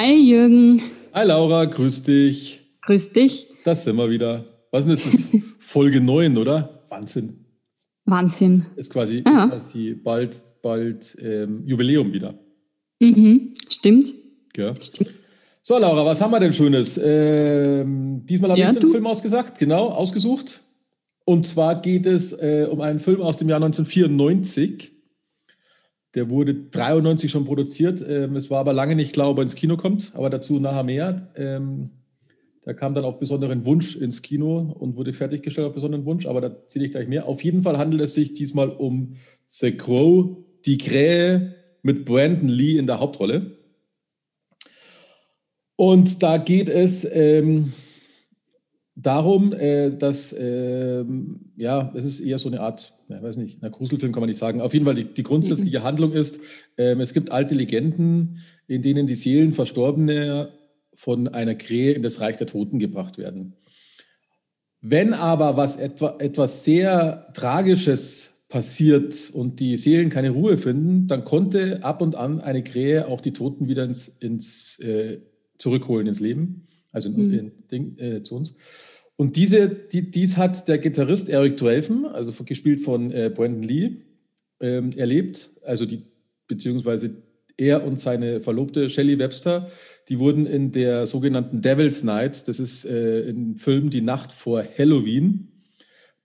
Hi Jürgen. Hi Laura, grüß dich. Grüß dich. Das sind wir wieder. Was ist das? Folge 9, oder? Wahnsinn. Wahnsinn. Ist quasi, Ja. ist quasi bald, bald ähm, Jubiläum wieder. Mhm. Stimmt. Gell? Stimmt. So, Laura, was haben wir denn Schönes? Ähm, diesmal habe Ja, ich den du. Film ausgesagt, genau, ausgesucht. Und zwar geht es äh, um einen Film aus dem Jahr 1994. Der wurde 93 schon produziert. Ähm, es war aber lange nicht klar, ob er ins Kino kommt, aber dazu nachher mehr. Ähm, der kam dann auf besonderen Wunsch ins Kino und wurde fertiggestellt auf besonderen Wunsch, aber da sehe ich gleich mehr. Auf jeden Fall handelt es sich diesmal um The Crow, die Krähe mit Brandon Lee in der Hauptrolle. Und da geht es ähm, darum, äh, dass, ähm, ja, es ist eher so eine Art, ja, weiß nicht, ein Gruselfilm kann man nicht sagen. Auf jeden Fall die, die grundsätzliche Handlung ist, ähm, es gibt alte Legenden, in denen die Seelen Verstorbener von einer Krähe in das Reich der Toten gebracht werden. Wenn aber was etwa, etwas sehr Tragisches passiert und die Seelen keine Ruhe finden, dann konnte ab und an eine Krähe auch die Toten wieder ins, ins äh, zurückholen ins Leben, also in, Mhm. in, Ding, äh, zu uns. Und diese, die, dies hat der Gitarrist Eric Drelfen, also gespielt von äh, Brandon Lee, ähm, erlebt. Also die, beziehungsweise er und seine Verlobte Shelley Webster, die wurden in der sogenannten Devil's Night, das ist äh, ein Film Die Nacht vor Halloween,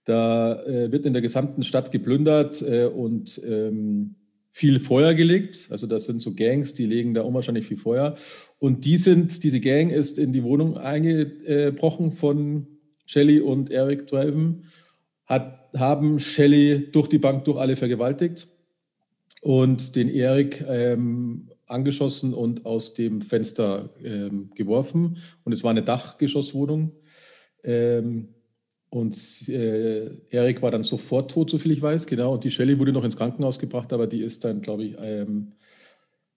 da äh, wird in der gesamten Stadt geplündert äh, und ähm, viel Feuer gelegt. Also das sind so Gangs, die legen da unwahrscheinlich viel Feuer. Und die sind, diese Gang ist in die Wohnung eingebrochen von Shelley und Eric Driven, hat, haben Shelley durch die Bank durch alle vergewaltigt und den Eric ähm, angeschossen und aus dem Fenster ähm, geworfen. Und es war eine Dachgeschosswohnung. Ähm, und äh, Erik war dann sofort tot, soviel ich weiß, genau. Und die Shelley wurde noch ins Krankenhaus gebracht, aber die ist dann, glaube ich, ähm,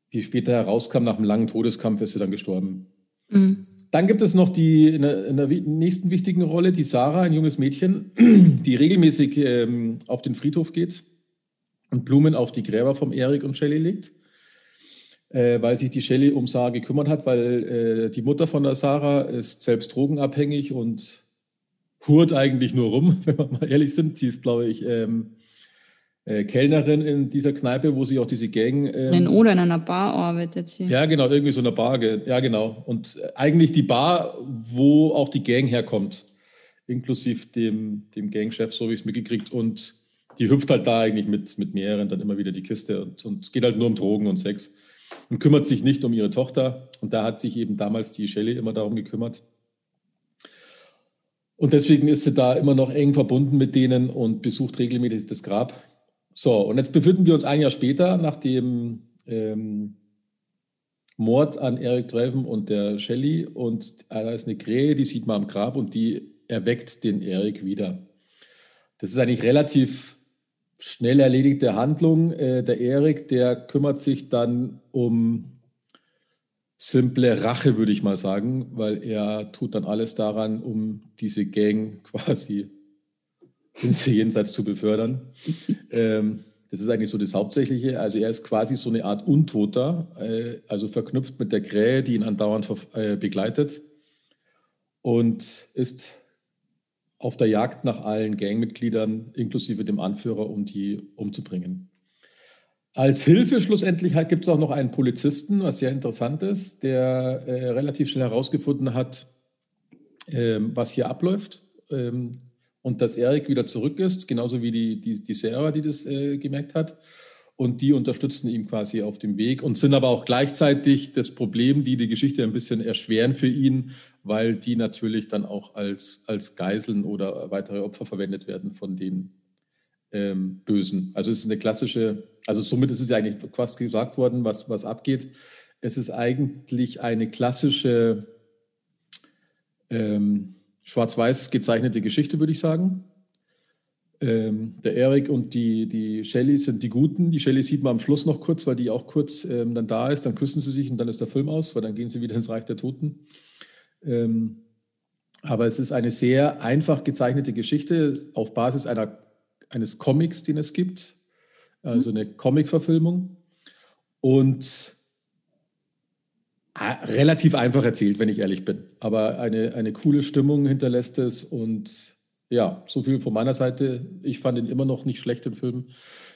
wie später herauskam, nach einem langen Todeskampf ist sie dann gestorben. Mhm. Dann gibt es noch die in der, in der nächsten wichtigen Rolle, die Sarah, ein junges Mädchen, die regelmäßig ähm, auf den Friedhof geht und Blumen auf die Gräber vom Erik und Shelley legt, äh, weil sich die Shelley um Sarah gekümmert hat, weil äh, die Mutter von der Sarah ist selbst drogenabhängig und hurt eigentlich nur rum, wenn wir mal ehrlich sind. Sie ist, glaube ich, ähm, äh, Kellnerin in dieser Kneipe, wo sie auch diese Gang. Ähm, In oder in einer Bar arbeitet sie. ja, genau, irgendwie so eine Bar. Ja, genau. Und eigentlich die Bar, wo auch die Gang herkommt, inklusive dem, dem Gangchef, so wie ich es mitgekriegt. Und die hüpft halt da eigentlich mit, mit mehreren dann immer wieder die Kiste und, und es geht halt nur um Drogen und Sex und kümmert sich nicht um ihre Tochter. Und da hat sich eben damals die Shelley immer darum gekümmert. Und deswegen ist sie da immer noch eng verbunden mit denen und besucht regelmäßig das Grab. So, und jetzt befinden wir uns ein Jahr später, nach dem ähm, Mord an Eric Dreven und der Shelley. Und da ist eine Krähe, die sieht man am Grab und die erweckt den Eric wieder. Das ist eigentlich relativ schnell erledigte Handlung. Äh, der Eric, der kümmert sich dann um simple Rache, würde ich mal sagen, weil er tut dann alles daran, um diese Gang quasi ins Jenseits zu befördern. ähm, das ist eigentlich so das Hauptsächliche. Also er ist quasi so eine Art Untoter, äh, also verknüpft mit der Krähe, die ihn andauernd äh, begleitet und ist auf der Jagd nach allen Gangmitgliedern, inklusive dem Anführer, um die umzubringen. Als Hilfe schlussendlich gibt es auch noch einen Polizisten, was sehr interessant ist, der äh, relativ schnell herausgefunden hat, ähm, was hier abläuft ähm, und dass Erik wieder zurück ist, genauso wie die, die, die Sarah, die das äh, gemerkt hat. Und die unterstützen ihn quasi auf dem Weg und sind aber auch gleichzeitig das Problem, die die Geschichte ein bisschen erschweren für ihn, weil die natürlich dann auch als, als Geiseln oder weitere Opfer verwendet werden von den ähm, Bösen. Also es ist eine klassische, also somit ist es ja eigentlich fast gesagt worden, was, was abgeht. Es ist eigentlich eine klassische ähm, schwarz-weiß gezeichnete Geschichte, würde ich sagen. Ähm, der Erik und die, die Shelley sind die Guten. Die Shelley sieht man am Schluss noch kurz, weil die auch kurz ähm, dann da ist. Dann küssen sie sich und dann ist der Film aus, weil dann gehen sie wieder ins Reich der Toten. Ähm, aber es ist eine sehr einfach gezeichnete Geschichte auf Basis einer, eines Comics, den es gibt. Also eine Comic-Verfilmung. Und relativ einfach erzählt, wenn ich ehrlich bin. Aber eine, eine coole Stimmung hinterlässt es und ja, so viel von meiner Seite. Ich fand ihn immer noch nicht schlecht, den Film.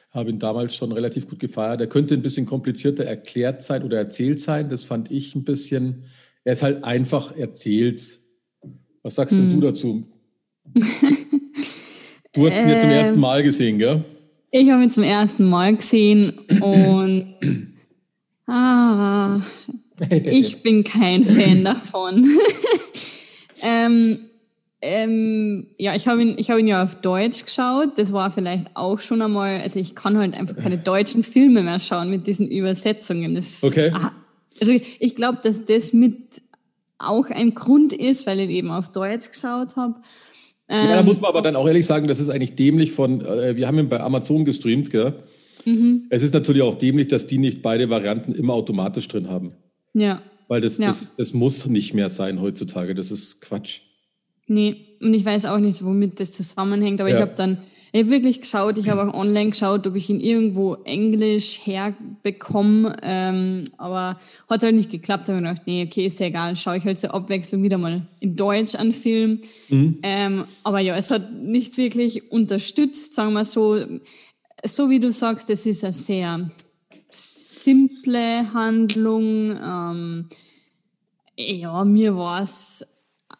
Habe ihn damals schon relativ gut gefeiert. Er könnte ein bisschen komplizierter erklärt sein oder erzählt sein. Das fand ich ein bisschen. Er ist halt einfach erzählt. Was sagst hm. du dazu? du hast ihn ja zum ähm, ersten Mal gesehen, gell? Ich habe ihn zum ersten Mal gesehen und ah, ich bin kein Fan davon. ähm, ähm, ja, ich habe ihn, hab ihn ja auf Deutsch geschaut. Das war vielleicht auch schon einmal, also ich kann halt einfach keine deutschen Filme mehr schauen mit diesen Übersetzungen. Das, okay. Also ich, ich glaube, dass das mit auch ein Grund ist, weil ich eben auf Deutsch geschaut habe. Ähm, ja, da muss man aber dann auch ehrlich sagen, das ist eigentlich dämlich von, äh, wir haben ihn bei Amazon gestreamt, gell? Mhm. Es ist natürlich auch dämlich, dass die nicht beide Varianten immer automatisch drin haben. Ja. Weil das, ja. das, das muss nicht mehr sein heutzutage. Das ist Quatsch. Nee, und ich weiß auch nicht, womit das zusammenhängt, aber ja. ich habe dann ich hab wirklich geschaut, ich habe auch online geschaut, ob ich ihn irgendwo Englisch herbekomme, ähm, aber hat halt nicht geklappt. Da habe ich gedacht, nee, okay, ist ja egal, schaue ich halt zur Abwechslung wieder mal in Deutsch an Film. Mhm. Ähm, aber ja, es hat nicht wirklich unterstützt, sagen wir so. So wie du sagst, es ist eine sehr simple Handlung. Ähm, ja, mir war es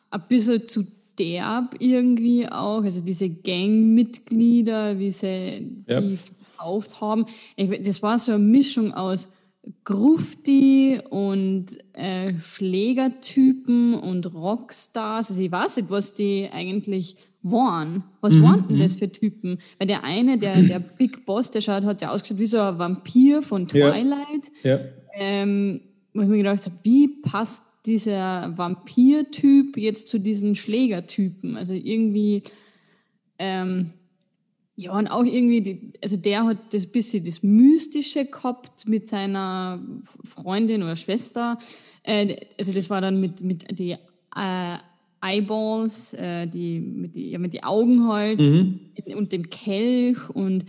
ein bisschen zu derb irgendwie auch. Also diese Gangmitglieder, wie sie ja. die verkauft haben. Ich, das war so eine Mischung aus Grufti und äh, Schlägertypen und Rockstars. Also ich weiß nicht, was die eigentlich waren. Was mhm. waren denn das mhm. für Typen? Weil der eine, der, der Big Boss, der schaut, hat ja ausgeschaut wie so ein Vampir von Twilight. Ja. ja. Ähm, wo ich mir gedacht habe, wie passt dieser Vampir-Typ jetzt zu diesen Schlägertypen. Also irgendwie, ähm, ja, und auch irgendwie, die, also der hat das bisschen das Mystische gehabt mit seiner Freundin oder Schwester. Äh, also das war dann mit, mit die äh, Eyeballs, äh, die, mit die, ja, mit die Augen halt mhm. und dem Kelch und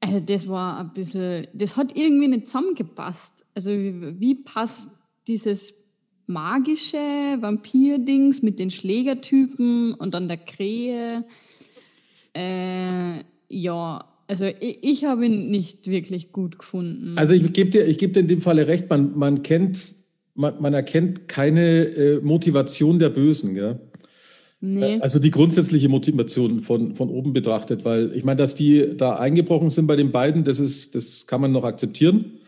also das war ein bisschen, das hat irgendwie nicht zusammengepasst. Also wie, wie passt dieses magische Vampir-Dings mit den Schlägertypen und dann der Krähe. Äh, ja, also ich, ich habe ihn nicht wirklich gut gefunden. Also ich gebe dir, geb dir in dem Falle recht, man, man kennt, man, man erkennt keine äh, Motivation der Bösen, gell? Nee. Äh, also die grundsätzliche Motivation von, von oben betrachtet, weil ich meine, dass die da eingebrochen sind bei den beiden, das ist, das kann man noch akzeptieren.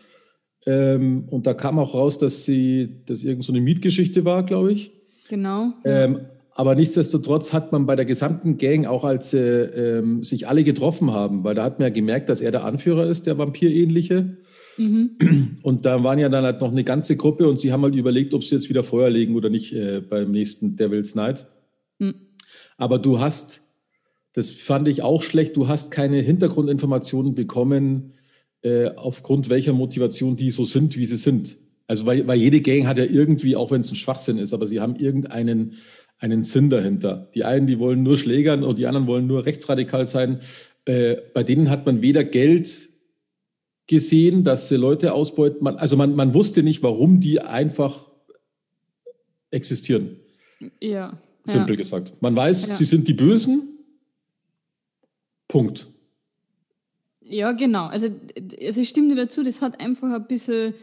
Ähm, und da kam auch raus, dass sie, dass irgend so eine Mietgeschichte war, glaube ich. Genau. Ähm, aber nichtsdestotrotz hat man bei der gesamten Gang, auch als äh, ähm, sich alle getroffen haben, weil da hat man ja gemerkt, dass er der Anführer ist, der Vampirähnliche. Mhm. Und da waren ja dann halt noch eine ganze Gruppe und sie haben halt überlegt, ob sie jetzt wieder Feuer legen oder nicht äh, beim nächsten Devil's Night. Aber du hast, das fand ich auch schlecht, du hast keine Hintergrundinformationen bekommen, äh, aufgrund welcher Motivation die so sind, wie sie sind. Also weil, weil jede Gang hat ja irgendwie, auch wenn es ein Schwachsinn ist, aber sie haben irgendeinen einen Sinn dahinter. Die einen, die wollen nur schlägern und die anderen wollen nur rechtsradikal sein. Äh, bei denen hat man weder Geld gesehen, dass sie Leute ausbeuten. Man, also man, man wusste nicht, warum die einfach existieren. Ja. Simpel ja. gesagt. Man weiß, ja. sie sind die Bösen. Punkt. Ja, genau. Also, also ich stimme dir dazu, das hat einfach ein bisschen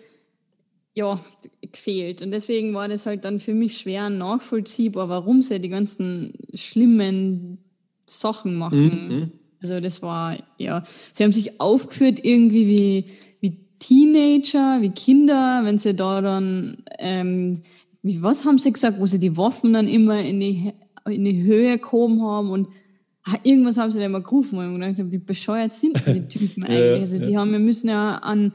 ja, gefehlt. Und deswegen war das halt dann für mich schwer nachvollziehbar, warum sie die ganzen schlimmen Sachen machen. Mhm. Also das war, ja, sie haben sich aufgeführt irgendwie wie, wie Teenager, wie Kinder, wenn sie da dann, ähm, was haben sie gesagt, wo sie die Waffen dann immer in die, in die Höhe gehoben haben und Ah, irgendwas haben sie da mal gerufen, wo ich mir gedacht habe, wie bescheuert sind die Typen eigentlich? Ja, also die ja. haben, wir müssen ja an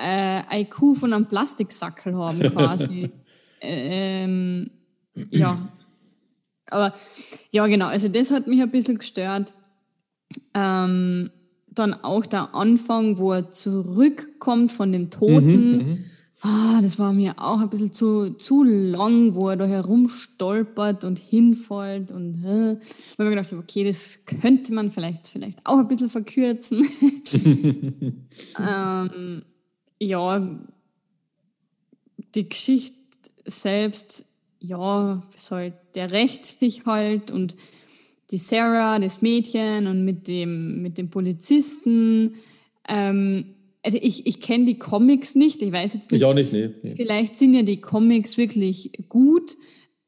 äh, IQ von einem Plastiksackel haben quasi. ähm, ja. Aber ja, genau, also das hat mich ein bisschen gestört. Ähm, dann auch der Anfang, wo er zurückkommt von dem Toten. Mhm, mhm. Ah, das war mir auch ein bisschen zu, zu lang, wo er da herumstolpert und hinfällt und äh, weil mir gedacht habe, okay, das könnte man vielleicht, vielleicht auch ein bisschen verkürzen. ähm, ja, die Geschichte selbst, ja, soll, der rächt sich halt und die Sarah, das Mädchen und mit dem, mit dem Polizisten. Ähm, also ich, ich kenne die Comics nicht, ich weiß jetzt nicht. Ich auch nicht, nee, nee. Vielleicht sind ja die Comics wirklich gut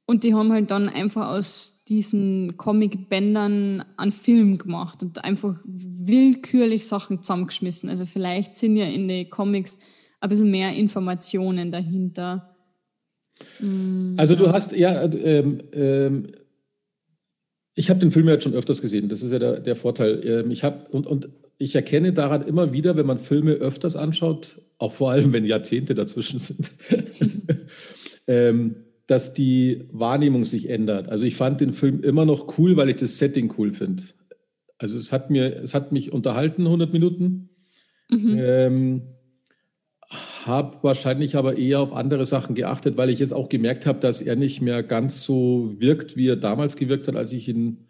und die haben halt dann einfach aus diesen Comic-Bändern einen Film gemacht und einfach willkürlich Sachen zusammengeschmissen. Also vielleicht sind ja in den Comics ein bisschen mehr Informationen dahinter. Mm, also du hast, ja, ähm, ähm, ich habe den Film ja jetzt schon öfters gesehen. Das ist ja der, der Vorteil. Ähm, ich habe und, und ich erkenne daran immer wieder, wenn man Filme öfters anschaut, auch vor allem, wenn Jahrzehnte dazwischen sind, ähm, dass die Wahrnehmung sich ändert. Also ich fand den Film immer noch cool, weil ich das Setting cool finde. Also es hat mir, es hat mich unterhalten, 100 Minuten. Mhm. Ähm, habe wahrscheinlich aber eher auf andere Sachen geachtet, weil ich jetzt auch gemerkt habe, dass er nicht mehr ganz so wirkt, wie er damals gewirkt hat, als ich ihn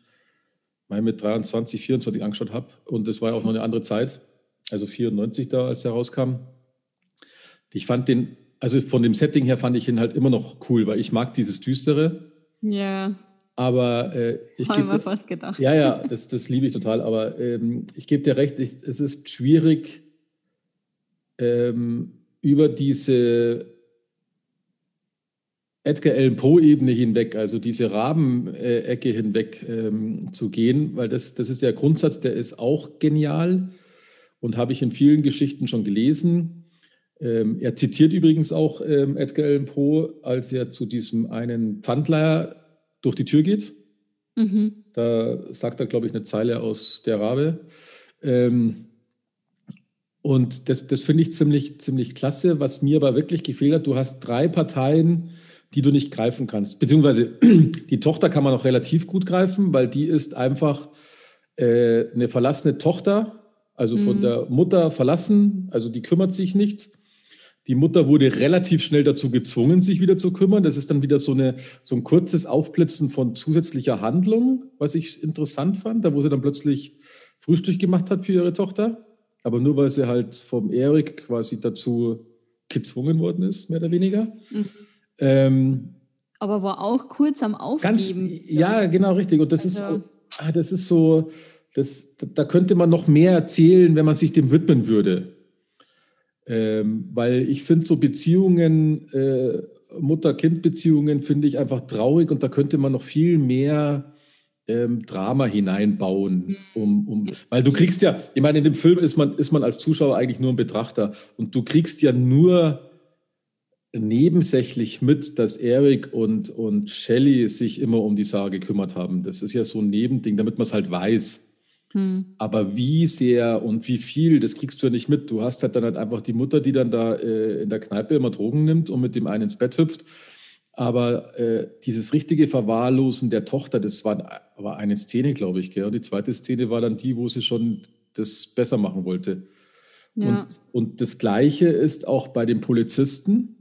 mal mit 23, 24 angeschaut habe. Und das war ja auch noch eine andere Zeit, also 94 da, als der rauskam. Ich fand den, also von dem Setting her fand ich ihn halt immer noch cool, weil ich mag dieses Düstere. Ja. Aber äh, ich habe mir fast gedacht. Ja, ja, das, das liebe ich total. Aber ähm, ich gebe dir recht, ich, es ist schwierig, ähm, über diese Edgar Allan Poe-Ebene hinweg, also diese Rabenecke hinweg ähm, zu gehen, weil das, das ist der Grundsatz, der ist auch genial und habe ich in vielen Geschichten schon gelesen. Ähm, er zitiert übrigens auch ähm, Edgar Allan Poe, als er zu diesem einen Pfandleier durch die Tür geht. Mhm. Da sagt er, glaube ich, eine Zeile aus der Rabe. Ähm, und das, das finde ich ziemlich, ziemlich klasse. Was mir aber wirklich gefehlt hat, du hast drei Parteien, die du nicht greifen kannst. Beziehungsweise die Tochter kann man noch relativ gut greifen, weil die ist einfach äh, eine verlassene Tochter, also von mhm. der Mutter verlassen, also die kümmert sich nicht. Die Mutter wurde relativ schnell dazu gezwungen, sich wieder zu kümmern. Das ist dann wieder so, eine, so ein kurzes Aufblitzen von zusätzlicher Handlung, was ich interessant fand, da wo sie dann plötzlich Frühstück gemacht hat für ihre Tochter aber nur weil sie halt vom Erik quasi dazu gezwungen worden ist, mehr oder weniger. Mhm. Ähm, aber war auch kurz am Aufgeben. Ganz, ja, genau, richtig. Und das also. ist, ah, das ist so, das, da könnte man noch mehr erzählen, wenn man sich dem widmen würde. Ähm, weil ich finde so Beziehungen, äh, Mutter-Kind-Beziehungen finde ich einfach traurig und da könnte man noch viel mehr ähm, Drama hineinbauen, mhm. um, um, weil du kriegst ja, ich meine, in dem Film ist man, ist man als Zuschauer eigentlich nur ein Betrachter und du kriegst ja nur nebensächlich mit, dass Eric und, und Shelley sich immer um die Sache gekümmert haben. Das ist ja so ein Nebending, damit man es halt weiß. Hm. Aber wie sehr und wie viel, das kriegst du ja nicht mit. Du hast halt dann halt einfach die Mutter, die dann da äh, in der Kneipe immer Drogen nimmt und mit dem einen ins Bett hüpft aber äh, dieses richtige Verwahrlosen der Tochter, das war, war eine Szene, glaube ich. Gell? Und die zweite Szene war dann die, wo sie schon das besser machen wollte. Ja. Und, und das Gleiche ist auch bei den Polizisten,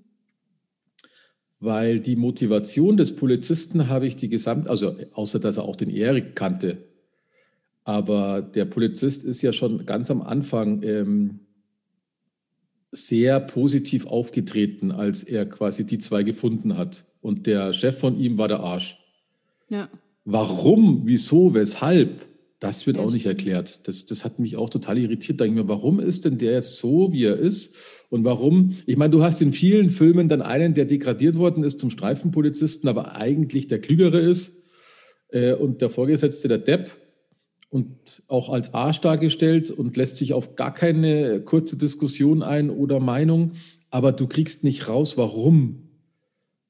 weil die Motivation des Polizisten habe ich die gesamt, also außer dass er auch den Erik kannte, aber der Polizist ist ja schon ganz am Anfang ähm, sehr positiv aufgetreten, als er quasi die zwei gefunden hat. Und der Chef von ihm war der Arsch. Ja. Warum, wieso, weshalb, das wird auch nicht erklärt. Das, das hat mich auch total irritiert. Da denke ich mir, warum ist denn der jetzt so, wie er ist? Und warum? Ich meine, du hast in vielen Filmen dann einen, der degradiert worden ist zum Streifenpolizisten, aber eigentlich der Klügere ist äh, und der Vorgesetzte der Depp und auch als Arsch dargestellt und lässt sich auf gar keine kurze Diskussion ein oder Meinung, aber du kriegst nicht raus, warum.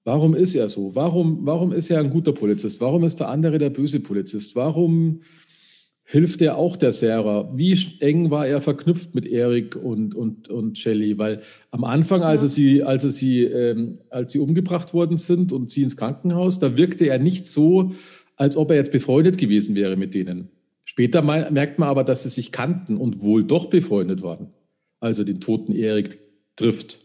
Warum ist er so? Warum, warum ist er ein guter Polizist? Warum ist der andere der böse Polizist? Warum hilft er auch der Sarah? Wie eng war er verknüpft mit Erik und, und, und Shelley? Weil am Anfang, als, er sie, als, sie, ähm, als sie umgebracht worden sind und sie ins Krankenhaus, da wirkte er nicht so, als ob er jetzt befreundet gewesen wäre mit denen. Später merkt man aber, dass sie sich kannten und wohl doch befreundet waren, als er den toten Erik trifft.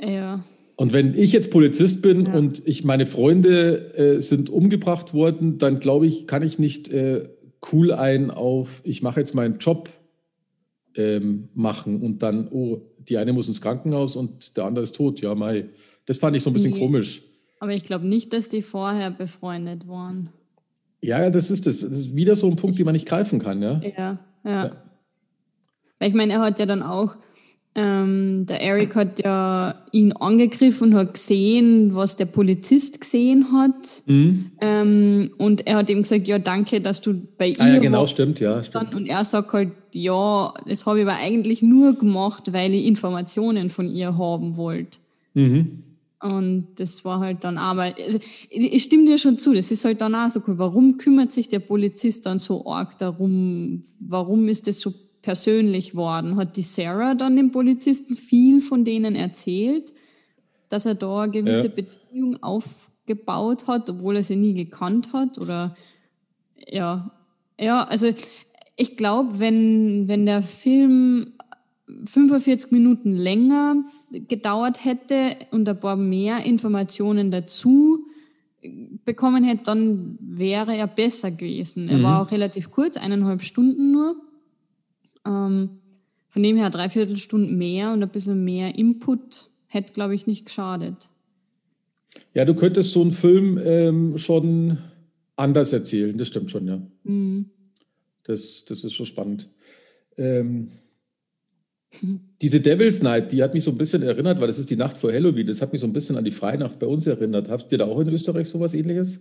Ja. Und wenn ich jetzt Polizist bin ja. und ich meine Freunde äh, sind umgebracht worden, dann glaube ich, kann ich nicht äh, cool ein auf, ich mache jetzt meinen Job ähm, machen und dann, oh, die eine muss ins Krankenhaus und der andere ist tot. Ja, Mai, Das fand ich so ein bisschen Nee. komisch. Aber ich glaube nicht, dass die vorher befreundet waren. Ja, das ist, das, das ist wieder so ein Punkt, den man nicht greifen kann, ja. Ja, ja. Ja. Weil ich meine, er hat ja dann auch, ähm, der Eric hat ja ihn angegriffen und hat gesehen, was der Polizist gesehen hat. Mhm. Ähm, und er hat ihm gesagt, ja, danke, dass du bei Ah ja, genau, stimmt, ja. Stimmt. Und er sagt halt, ja, das habe ich aber eigentlich nur gemacht, weil ich Informationen von ihr haben wollte. Mhm. Und das war halt dann aber, also, ich ich stimme dir schon zu, das ist halt dann auch so cool. Warum kümmert sich der Polizist dann so arg darum? Warum ist das so persönlich worden? Hat die Sarah dann dem Polizisten viel von denen erzählt, dass er da eine gewisse Ja. Beziehung aufgebaut hat, obwohl er sie nie gekannt hat? Oder ja, ja, also ich glaube, wenn, wenn der Film 45 Minuten länger gedauert hätte und ein paar mehr Informationen dazu bekommen hätte, dann wäre er besser gewesen. Er war auch relativ kurz, eineinhalb Stunden nur. Ähm, von dem her dreiviertel Stunden mehr und ein bisschen mehr Input hätte, glaube ich, nicht geschadet. Ja, du könntest so einen Film ähm, schon anders erzählen, das stimmt schon, ja. Mhm. Das, das ist schon spannend. Ähm, diese Devil's Night, die hat mich so ein bisschen erinnert, weil das ist die Nacht vor Halloween, das hat mich so ein bisschen an die Freinacht bei uns erinnert. Habt ihr da auch in Österreich sowas ähnliches?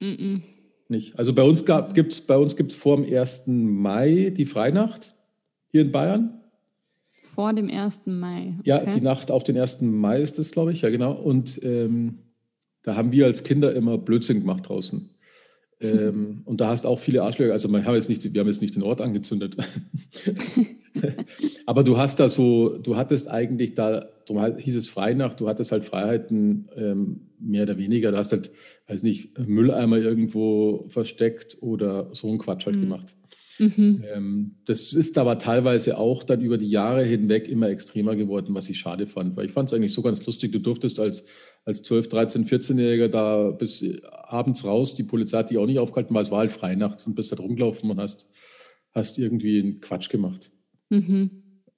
Mhm. Nicht. Also bei uns gibt es bei uns gibt's vor dem 1. Mai die Freinacht hier in Bayern. Vor dem 1. Mai. Ja, okay. die Nacht auf den 1. Mai ist das, glaube ich, ja genau. Und ähm, da haben wir als Kinder immer Blödsinn gemacht draußen. Ähm, und da hast auch viele Arschlöcher, also wir haben jetzt nicht, wir haben jetzt nicht den Ort angezündet. Aber du hast da so, du hattest eigentlich da, darum hieß es Freinacht, du hattest halt Freiheiten ähm, mehr oder weniger. Du hast halt, weiß nicht, Mülleimer irgendwo versteckt oder so einen Quatsch halt gemacht. Mhm. Ähm, das ist aber teilweise auch dann über die Jahre hinweg immer extremer geworden, was ich schade fand, weil ich fand es eigentlich so ganz lustig. Du durftest als, als 12, 13, 14-Jähriger da bis abends raus, die Polizei hat dich auch nicht aufgehalten, weil es war halt Freinacht und bist da rumgelaufen und hast, hast irgendwie einen Quatsch gemacht. Mhm.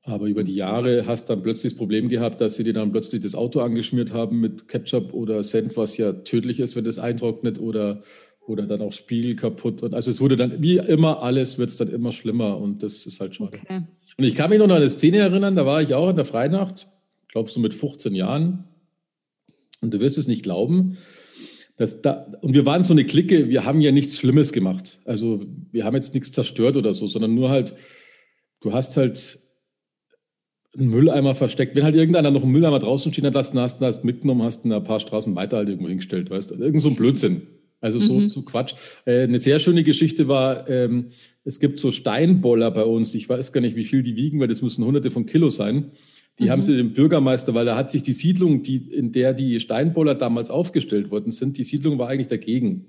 Aber über die Jahre hast dann plötzlich das Problem gehabt, dass sie dir dann plötzlich das Auto angeschmiert haben mit Ketchup oder Senf, was ja tödlich ist, wenn das eintrocknet oder, oder dann auch Spiegel kaputt. Und also es wurde dann, wie immer alles, wird es dann immer schlimmer und das ist halt schade. Okay. Und ich kann mich noch an eine Szene erinnern, da war ich auch in der Freinacht, glaube so mit 15 Jahren. Und du wirst es nicht glauben. Dass da, und wir waren so eine Clique, wir haben ja nichts Schlimmes gemacht. Also wir haben jetzt nichts zerstört oder so, sondern nur halt, du hast halt einen Mülleimer versteckt. Wenn halt irgendeiner noch einen Mülleimer draußen stehen hat lassen, hast du hast mitgenommen, hast ihn ein paar Straßen weiter halt irgendwo hingestellt, weißt du? Irgend so ein Blödsinn. Also so, so Quatsch. Äh, eine sehr schöne Geschichte war, ähm, es gibt so Steinboller bei uns. Ich weiß gar nicht, wie viel die wiegen, weil das müssen hunderte von Kilo sein. Die haben sie dem Bürgermeister, weil da hat sich die Siedlung, die, in der die Steinboller damals aufgestellt worden sind, die Siedlung war eigentlich dagegen.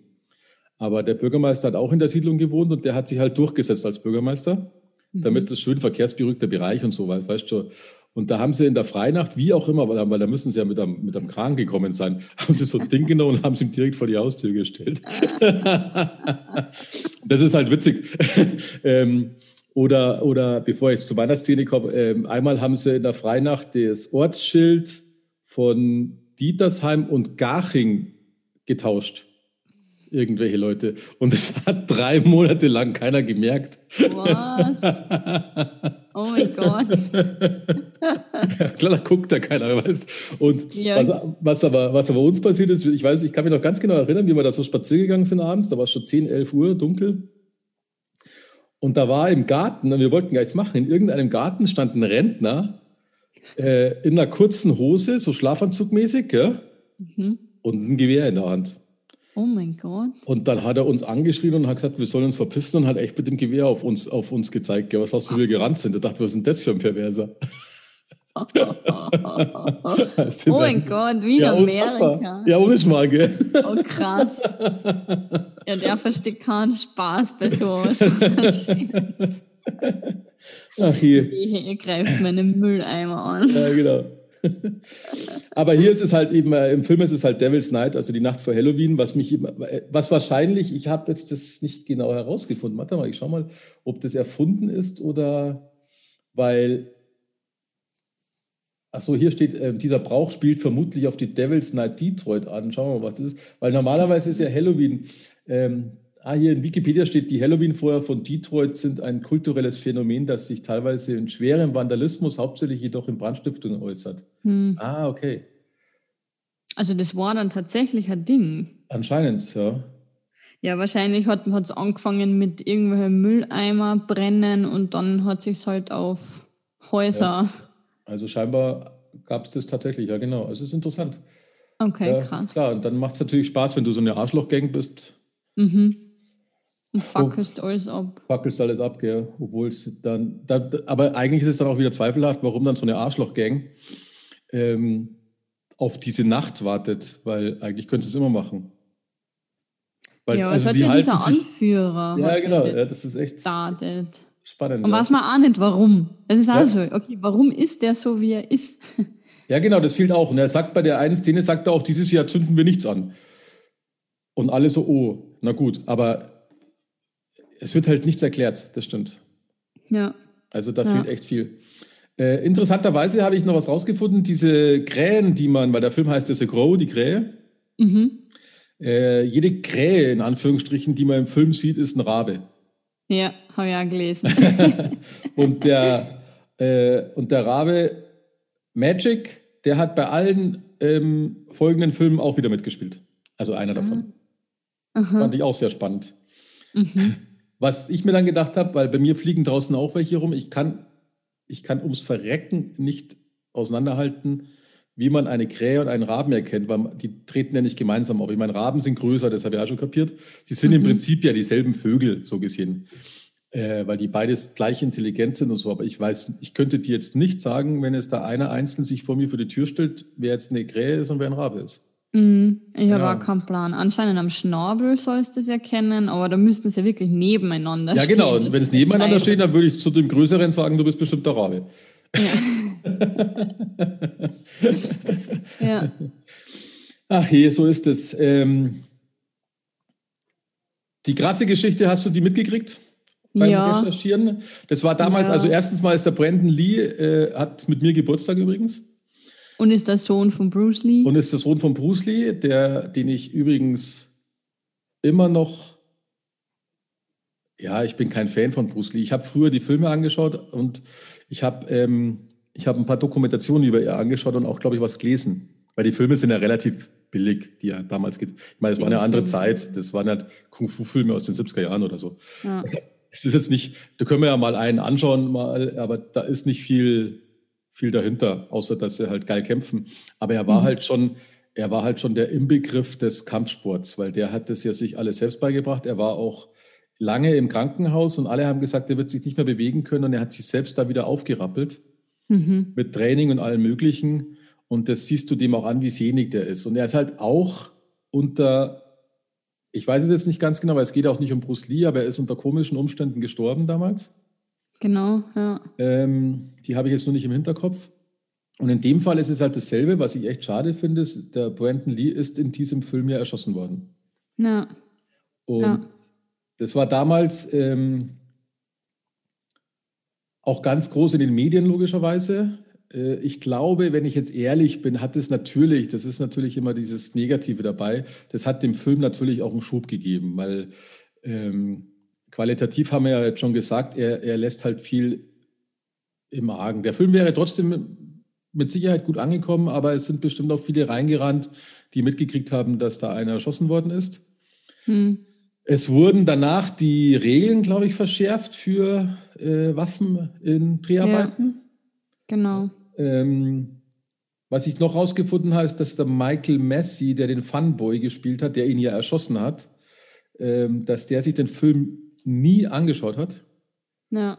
Aber der Bürgermeister hat auch in der Siedlung gewohnt und der hat sich halt durchgesetzt als Bürgermeister, damit das schön verkehrsberuhigter Bereich und so, weil, weißt du, und da haben sie in der Freinacht, wie auch immer, weil, weil da müssen sie ja mit einem, mit einem Kran gekommen sein, haben sie so ein Ding genommen und haben es ihm direkt vor die Haustür gestellt. das ist halt witzig. ähm, oder, oder bevor ich zu meiner Szene komme, ähm, einmal haben sie in der Freinacht das Ortsschild von Dietersheim und Garching getauscht. Irgendwelche Leute. Und es hat drei Monate lang keiner gemerkt. Was? Oh mein Gott. Klar, da guckt da keiner, weißt Und Ja. was, was, aber, was aber uns passiert ist, ich weiß, ich kann mich noch ganz genau erinnern, wie wir da so spazieren gegangen sind abends, da war es schon 10, 11 Uhr, dunkel. Und da war im Garten, und wir wollten gar nichts machen, in irgendeinem Garten stand ein Rentner äh, in einer kurzen Hose, so schlafanzugmäßig, ja, Mhm. und ein Gewehr in der Hand. Oh mein Gott. Und dann hat er uns angeschrien und hat gesagt, wir sollen uns verpissen und hat echt mit dem Gewehr auf uns, auf uns gezeigt, was hast du, wie wir gerannt sind. Da dachte, was ist denn das für ein Perverser? Sind Oh mein Gott, wie in ja, Amerika. Ja, ohne Schmarrn, gell? Oh krass. Ja, der versteht keinen Spaß bei sowas. Ach hier. Ihr greift meinen Mülleimer an. Ja, genau. Aber hier ist es halt eben, äh, im Film ist es halt Devil's Night, also die Nacht vor Halloween, was mich, äh, was wahrscheinlich, ich habe jetzt das nicht genau herausgefunden. Warte mal, ich schau mal, ob das erfunden ist oder weil, Achso, hier steht, äh, dieser Brauch spielt vermutlich auf die Devil's Night Detroit an. Schauen wir mal, was das ist. Weil normalerweise ist ja Halloween. Ähm, ah, hier in Wikipedia steht, die Halloween-Feuer von Detroit sind ein kulturelles Phänomen, das sich teilweise in schwerem Vandalismus, hauptsächlich jedoch in Brandstiftungen äußert. Hm. Ah, okay. Also das war dann tatsächlich ein Ding. Anscheinend, ja. Ja, wahrscheinlich hat es angefangen mit irgendwelchen Mülleimer brennen und dann hat sich halt auf Häuser. Ja. Also scheinbar gab es das tatsächlich, ja genau. Also es ist interessant. Okay, ja, krass. Klar, und dann macht es natürlich Spaß, wenn du so eine Arschloch-Gang bist. Mhm. Und fackelst alles ab. Fackelst alles ab, gell. Obwohl es dann, da, aber eigentlich ist es dann auch wieder zweifelhaft, warum dann so eine Arschloch-Gang ähm, auf diese Nacht wartet, weil eigentlich könnte es immer machen. Weil, ja, also es hat ja dieser sich, Anführer. Ja, genau, ja, das ist echt startet. spannend. Und ja. weiß man auch nicht, warum. Es ist also, okay, warum ist der so, wie er ist? Ja, genau, das fehlt auch. Und er sagt bei der einen Szene, sagt er auch, dieses Jahr zünden wir nichts an. Und alle so, oh, na gut, aber es wird halt nichts erklärt, das stimmt. Ja. Also da ja. fehlt echt viel. Äh, interessanterweise habe ich noch was rausgefunden, diese Krähen, die man, weil der Film heißt ja The Crow, die Krähe. Mhm. Äh, jede Krähe, in Anführungsstrichen, die man im Film sieht, ist ein Rabe. Ja, habe ich auch gelesen. und, der, äh, und der Rabe Magic, der hat bei allen ähm, folgenden Filmen auch wieder mitgespielt. Also einer davon. Aha. Fand ich auch sehr spannend. Mhm. Was ich mir dann gedacht habe, weil bei mir fliegen draußen auch welche rum, ich kann, ich kann ums Verrecken nicht auseinanderhalten, wie man eine Krähe und einen Raben erkennt, weil die treten ja nicht gemeinsam auf. Ich meine, Raben sind größer, das habe ich auch schon kapiert. Sie sind mhm. im Prinzip ja dieselben Vögel, so gesehen, äh, weil die beides gleich intelligent sind und so. Aber ich weiß, ich könnte dir jetzt nicht sagen, wenn es da einer einzeln sich vor mir vor die Tür stellt, wer jetzt eine Krähe ist und wer ein Rabe ist. Mhm. Ich habe auch keinen Plan. Anscheinend am Schnabel sollst du es erkennen, aber da müssten sie ja wirklich nebeneinander ja, stehen. Ja, genau. Und wenn es nebeneinander steht, dann würde ich zu dem Größeren sagen, du bist bestimmt der Rabe. Ja. Ach je, so ist es. Ähm, die krasse Geschichte, hast du die mitgekriegt? Beim ja. Recherchieren. Das war damals, ja. also erstens mal ist der Brandon Lee, äh, hat mit mir Geburtstag übrigens. Und ist der Sohn von Bruce Lee? Und ist der Sohn von Bruce Lee, der, den ich übrigens immer noch, ja, ich bin kein Fan von Bruce Lee. Ich habe früher die Filme angeschaut und ich habe ähm, ich ein paar Dokumentationen über ihn angeschaut und auch, glaube ich, was gelesen. Weil die Filme sind ja relativ billig, die er damals geht. Ich meine, es war eine andere Zeit. Das waren ja Kung-Fu-Filme aus den 70er Jahren oder so. Ja. Es ist jetzt nicht, da können wir ja mal einen anschauen, mal, aber da ist nicht viel, viel dahinter, außer dass sie halt geil kämpfen. Aber er war mhm. halt schon, er war halt schon der Inbegriff des Kampfsports, weil der hat das ja sich alles selbst beigebracht. Er war auch lange im Krankenhaus und alle haben gesagt, er wird sich nicht mehr bewegen können und er hat sich selbst da wieder aufgerappelt mhm. mit Training und allem Möglichen. Und das siehst du dem auch an, wie sehnig der ist. Und er ist halt auch unter, ich weiß es jetzt nicht ganz genau, weil es geht auch nicht um Bruce Lee, aber er ist unter komischen Umständen gestorben damals. Genau, ja. Ähm, die habe ich jetzt nur nicht im Hinterkopf. Und in dem Fall ist es halt dasselbe, was ich echt schade finde, ist, der Brandon Lee ist in diesem Film ja erschossen worden. Ja. Und ja. das war damals ähm, auch ganz groß in den Medien logischerweise. Äh, ich glaube, wenn ich jetzt ehrlich bin, hat es natürlich, das ist natürlich immer dieses Negative dabei, das hat dem Film natürlich auch einen Schub gegeben, weil ähm, qualitativ haben wir ja jetzt schon gesagt, er, er lässt halt viel im Argen. Der Film wäre trotzdem mit Sicherheit gut angekommen, aber es sind bestimmt auch viele reingerannt, die mitgekriegt haben, dass da einer erschossen worden ist. Hm. Es wurden danach die Regeln, glaube ich, verschärft für äh, Waffen in Dreharbeiten. Ja, genau. Ähm, was ich noch rausgefunden habe, ist, dass der Michael Messi, der den Funboy gespielt hat, der ihn ja erschossen hat, ähm, dass der sich den Film nie angeschaut hat. Ja.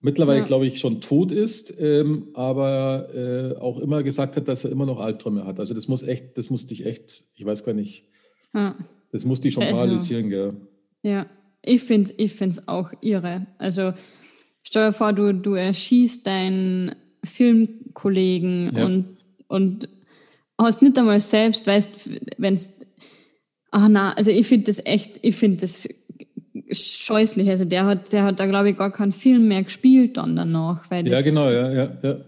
Mittlerweile, ja. glaube ich, schon tot ist, ähm, aber äh, auch immer gesagt hat, dass er immer noch Albträume hat. Also das muss echt, das musste ich echt, ich weiß gar nicht. Ja. Das musste ich schon paralysieren, gell? Ja, ich finde es ich auch irre. Also stell dir vor, du, du erschießt deinen Filmkollegen ja. und, und hast nicht einmal selbst, weißt, wenn es. Ach na, also ich finde das echt, ich finde das scheußlich. Also der hat, der hat da, glaube ich, gar keinen Film mehr gespielt dann danach. Weil ja, genau, ja, ja, ja.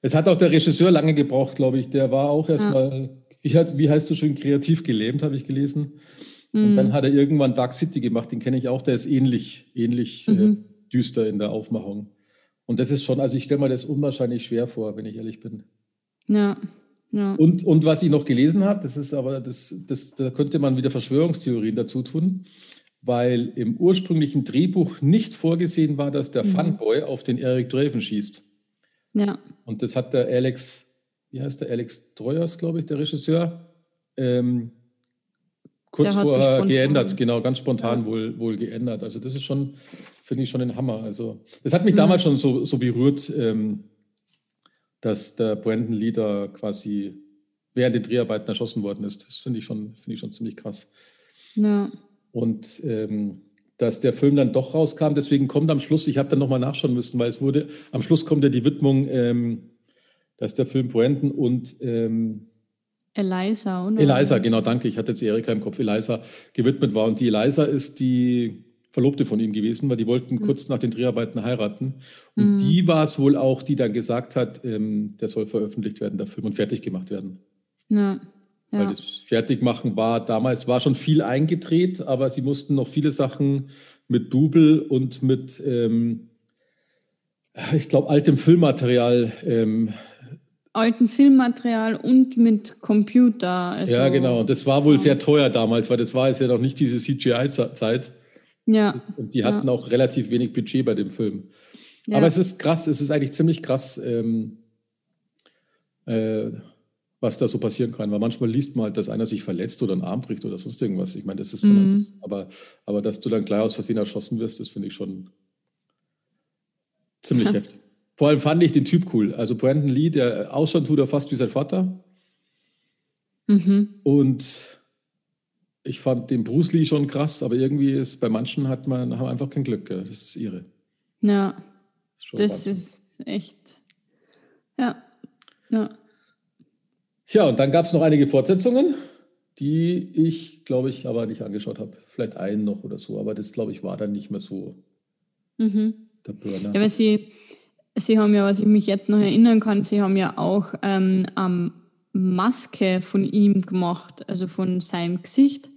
Es hat auch der Regisseur lange gebraucht, glaube ich. Der war auch erstmal, ja. wie, heißt du schon, kreativ gelähmt, habe ich gelesen. Und dann mhm. hat er irgendwann Dark City gemacht, den kenne ich auch, der ist ähnlich, ähnlich äh, mhm. äh, düster in der Aufmachung. Und das ist schon, also ich stelle mir das unwahrscheinlich schwer vor, wenn ich ehrlich bin. Ja. ja. Und, und was ich noch gelesen habe, das ist aber, das, das, da könnte man wieder Verschwörungstheorien dazu tun, weil im ursprünglichen Drehbuch nicht vorgesehen war, dass der mhm. Funboy auf den Eric Draven schießt. Ja. Und das hat der Alex, wie heißt der Alex Treuers, glaube ich, der Regisseur, ähm, kurz vorher geändert, genau, ganz spontan ja. wohl, wohl geändert. Also das ist schon, finde ich schon ein Hammer. Also das hat mich mhm. damals schon so, so berührt, ähm, dass der Brandon Leader quasi während den Dreharbeiten erschossen worden ist. Das finde ich schon, finde ich schon ziemlich krass. Ja. Und ähm, dass der Film dann doch rauskam, deswegen kommt am Schluss, ich habe dann nochmal nachschauen müssen, weil es wurde, am Schluss kommt ja die Widmung, ähm, dass der Film Brandon und ähm, Eliza, oder? Eliza, genau, danke. Ich hatte jetzt Erika im Kopf, Eliza gewidmet war. Und die Eliza ist die Verlobte von ihm gewesen, weil die wollten mhm. kurz nach den Dreharbeiten heiraten. Und mhm. die war es wohl auch, die dann gesagt hat, ähm, der soll veröffentlicht werden, der Film, und fertig gemacht werden. Ja. Ja. Weil das Fertigmachen war damals, war schon viel eingedreht, aber sie mussten noch viele Sachen mit Double und mit, ähm, ich glaube, altem Filmmaterial ähm, alten Filmmaterial und mit Computer. Also, ja, genau. Und das war wohl sehr teuer damals, weil das war jetzt ja noch nicht diese CGI-Zeit. Ja. Und die hatten ja. auch relativ wenig Budget bei dem Film. Ja. Aber es ist krass, es ist eigentlich ziemlich krass, ähm, äh, was da so passieren kann. Weil manchmal liest man halt, dass einer sich verletzt oder einen Arm bricht oder sonst irgendwas. Ich meine, das ist dann, mhm. aber, aber dass du dann gleich aus Versehen erschossen wirst, das finde ich schon ziemlich heftig. Vor allem fand ich den Typ cool. Also Brandon Lee, der ausschaut, tut er fast wie sein Vater. Mhm. Und ich fand den Bruce Lee schon krass, aber irgendwie ist bei manchen hat man haben einfach kein Glück. Das ist ihre. Ja. Das ist, das ist echt. Ja. Ja. Ja, und dann gab es noch einige Fortsetzungen, die ich, glaube ich, aber nicht angeschaut habe. Vielleicht einen noch oder so, aber das, glaube ich, war dann nicht mehr so mhm. der Burner. Ja, weil sie, Sie haben ja, was ich mich jetzt noch erinnern kann, Sie haben ja auch ähm, eine Maske von ihm gemacht, also von seinem Gesicht.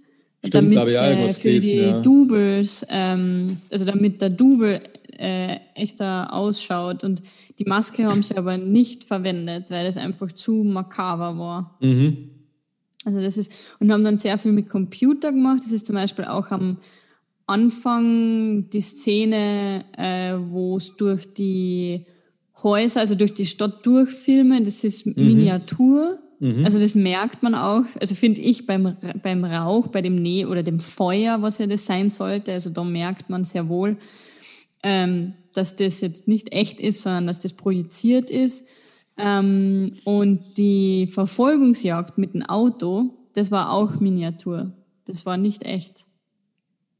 Stimmt, damit äh, für gelesen, die ja. Doubles, ähm, also damit der Double äh, echter ausschaut. Und die Maske haben sie aber nicht verwendet, weil es einfach zu makaber war. Mhm. Also das ist, und haben dann sehr viel mit Computer gemacht. Das ist zum Beispiel auch am Anfang die Szene, äh, wo es durch die Häuser, also durch die Stadt durchfilmen, das ist mhm. Miniatur. Mhm. Also das merkt man auch, also finde ich beim, beim Rauch, bei dem Näh oder dem Feuer, was ja das sein sollte, also da merkt man sehr wohl, ähm, dass das jetzt nicht echt ist, sondern dass das projiziert ist. Ähm, und die Verfolgungsjagd mit dem Auto, das war auch Miniatur. Das war nicht echt.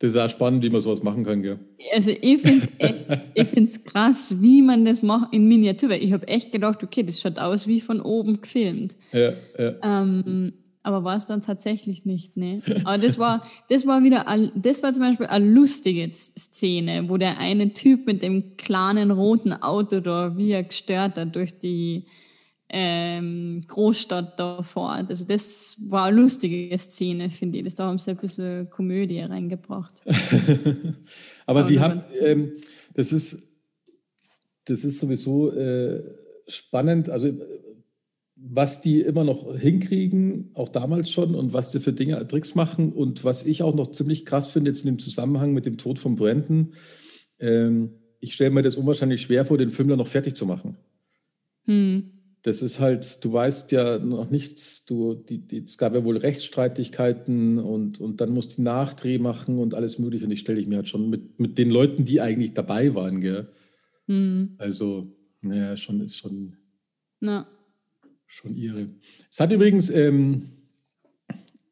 Das ist auch spannend, wie man sowas machen kann, gell? Also ich finde es krass, wie man das macht in Miniatur. Weil ich habe echt gedacht, okay, das schaut aus wie von oben gefilmt. Ja, ja. Ähm, aber war es dann tatsächlich nicht, ne? Aber das war, das war wieder, das war zum Beispiel eine lustige Szene, wo der eine Typ mit dem kleinen roten Auto da, wie er gestört hat durch die, ähm, Großstadt da vor Ort. Also das war eine lustige Szene, finde ich. Das, da haben sie ein bisschen Komödie reingebracht. Aber, Aber die haben, ähm, das ist, das ist sowieso äh, spannend, also was die immer noch hinkriegen, auch damals schon, und was sie für Dinge, Tricks machen und was ich auch noch ziemlich krass finde jetzt in dem Zusammenhang mit dem Tod von Brandon, ähm, ich stelle mir das unwahrscheinlich schwer vor, den Film dann noch fertig zu machen. Hm das ist halt, du weißt ja noch nichts, du, die, die, es gab ja wohl Rechtsstreitigkeiten und, und dann musst du Nachdreh machen und alles mögliche. Und ich stelle ich mir halt schon mit, mit den Leuten, die eigentlich dabei waren, gell? Mhm. Also, naja, schon ist schon, Na. Schon ihre. Es hat übrigens ähm,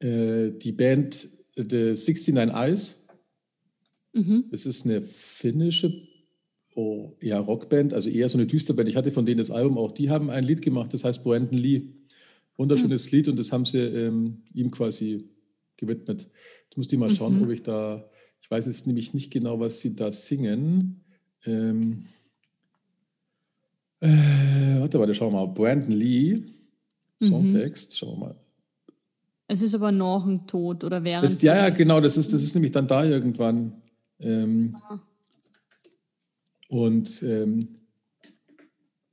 äh, die Band The 69 Eyes. Mhm. Das ist eine finnische oh, ja, Rockband, also eher so eine düstere Band. Ich hatte von denen das Album auch, die haben ein Lied gemacht, das heißt Brandon Lee. Wunderschönes mhm. Lied und das haben sie ähm, ihm quasi gewidmet. Jetzt muss ich mal schauen, mhm. ob ich da, ich weiß jetzt nämlich nicht genau, was sie da singen. Ähm, äh, warte, warte, schau mal. Brandon Lee, Songtext, mhm. schau mal. Es ist aber nach dem Tod oder während. Das, ja, ja, genau, das ist, das ist nämlich dann da irgendwann. Ähm, ah. Und ähm,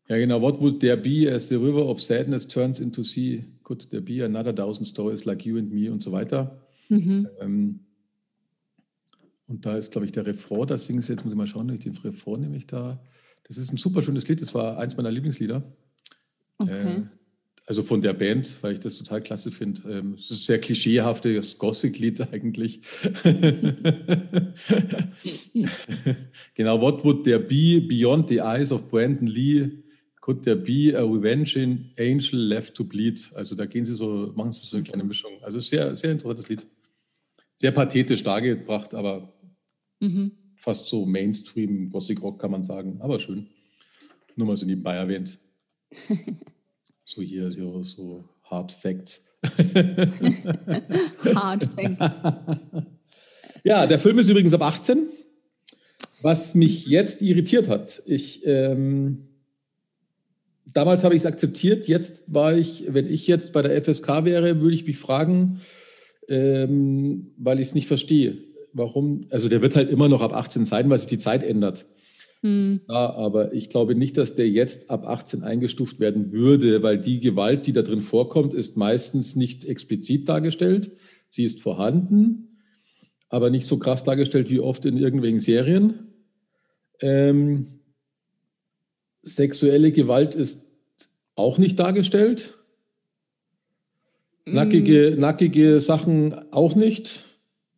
ja, genau, what would there be as the river of sadness turns into sea? Could there be another thousand stories like you and me und so weiter? Mhm. Ähm, und da ist, glaube ich, der Refrain, das singen sie, jetzt muss ich mal schauen, ich den Refrain nämlich da. Das ist ein super schönes Lied, das war eins meiner Lieblingslieder. Okay. Äh, also von der Band, weil ich das total klasse finde. Ähm, es ist sehr klischeehaftes Gothic-Lied eigentlich. genau, what would there be beyond the eyes of Brandon Lee? Could there be a revenging angel left to bleed? Also da gehen sie so, machen sie so eine kleine Mischung. Also sehr, sehr interessantes Lied. Sehr pathetisch dargebracht, aber Mhm. Fast so Mainstream Gothic Rock kann man sagen, aber schön. Nur mal so nebenbei erwähnt. so hier so, so Hard Facts. Hard Facts. ja, der Film ist übrigens ab 18. Was mich jetzt irritiert hat, ich ähm, damals habe ich es akzeptiert, jetzt war ich, wenn ich jetzt bei der FSK wäre, würde ich mich fragen, ähm, weil ich es nicht verstehe warum, also der wird halt immer noch ab 18 sein, weil sich die Zeit ändert. Hm. Ja, aber ich glaube nicht, dass der jetzt ab 18 eingestuft werden würde, weil die Gewalt, die da drin vorkommt, ist meistens nicht explizit dargestellt. Sie ist vorhanden, aber nicht so krass dargestellt wie oft in irgendwelchen Serien. Ähm, sexuelle Gewalt ist auch nicht dargestellt. Nackige, hm. nackige Sachen auch nicht.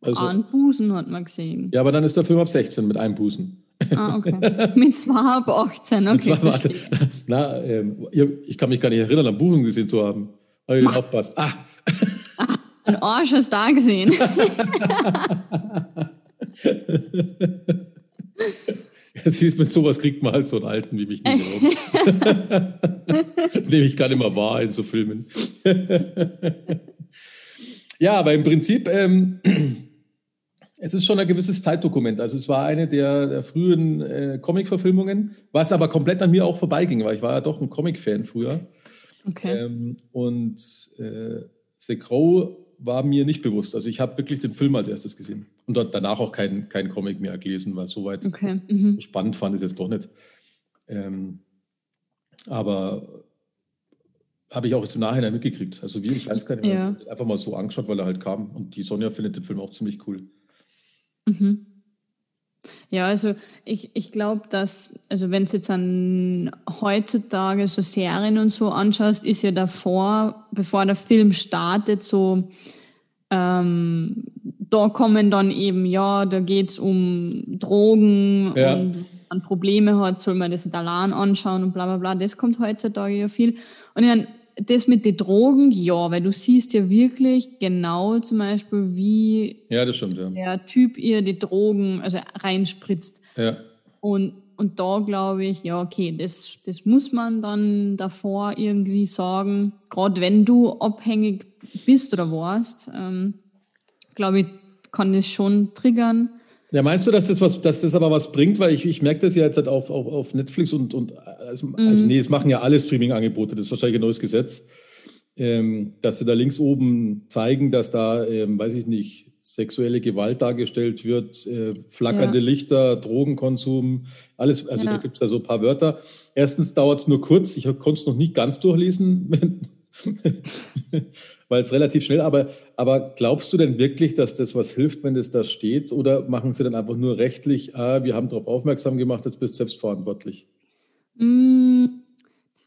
Also, Busen hat man gesehen. Ja, aber dann ist der Film ab 16 mit einem Busen. Ah, okay. mit zwei ab 18, okay. Zwei, Na, ähm, ich kann mich gar nicht erinnern, einen Busen gesehen zu haben. Weil ihr aufpasst. Ah! ah ein Arsch hast du da gesehen. Siehst, mit sowas kriegt man halt so einen Alten wie mich nicht Nehme ich gar nicht mehr wahr in so Filmen. ja, aber im Prinzip ähm, es ist schon ein gewisses Zeitdokument. Also es war eine der, der frühen äh, Comic-Verfilmungen, was aber komplett an mir auch vorbeiging, weil ich war ja doch ein Comic-Fan früher. Okay. Ähm, und äh, The Crow war mir nicht bewusst. Also ich habe wirklich den Film als erstes gesehen und dort danach auch keinen kein Comic mehr gelesen, weil soweit okay. mhm. spannend fand ich es jetzt doch nicht. Ähm, aber habe ich auch im Nachhinein mitgekriegt. Also wie, ich weiß gar nicht, ja. einfach mal so angeschaut, weil er halt kam. Und die Sonja findet den Film auch ziemlich cool. Mhm. Ja, also ich, ich glaube, dass, also wenn es jetzt an heutzutage so Serien und so anschaust, ist ja davor, bevor der Film startet, so, ähm, da kommen dann eben, ja, da geht es um Drogen ja. und wenn man Probleme hat, soll man das nicht allein anschauen und bla bla bla. Das kommt heutzutage ja viel. Und ich meine, das mit den Drogen, ja, weil du siehst ja wirklich genau zum Beispiel, wie ja, stimmt, ja. der Typ ihr die Drogen also reinspritzt. Ja. Und, und da glaube ich, ja, okay, das, das muss man dann davor irgendwie sagen, gerade wenn du abhängig bist oder warst, ähm, glaube ich, kann das schon triggern. Ja, meinst du, dass das, was, dass das aber was bringt? Weil ich, ich merke das ja jetzt halt auf, auf, auf Netflix und, und also, mhm. also nee, es machen ja alle Streaming-Angebote, das ist wahrscheinlich ein neues Gesetz, ähm, dass sie da links oben zeigen, dass da, ähm, weiß ich nicht, sexuelle Gewalt dargestellt wird, äh, flackernde ja. Lichter, Drogenkonsum, alles, also ja. da gibt es ja so ein paar Wörter. Erstens dauert es nur kurz, ich konnte es noch nicht ganz durchlesen, weil es relativ schnell, aber, aber glaubst du denn wirklich, dass das was hilft, wenn das da steht? Oder machen sie dann einfach nur rechtlich, ah, wir haben darauf aufmerksam gemacht, jetzt bist du selbstverantwortlich? Mm,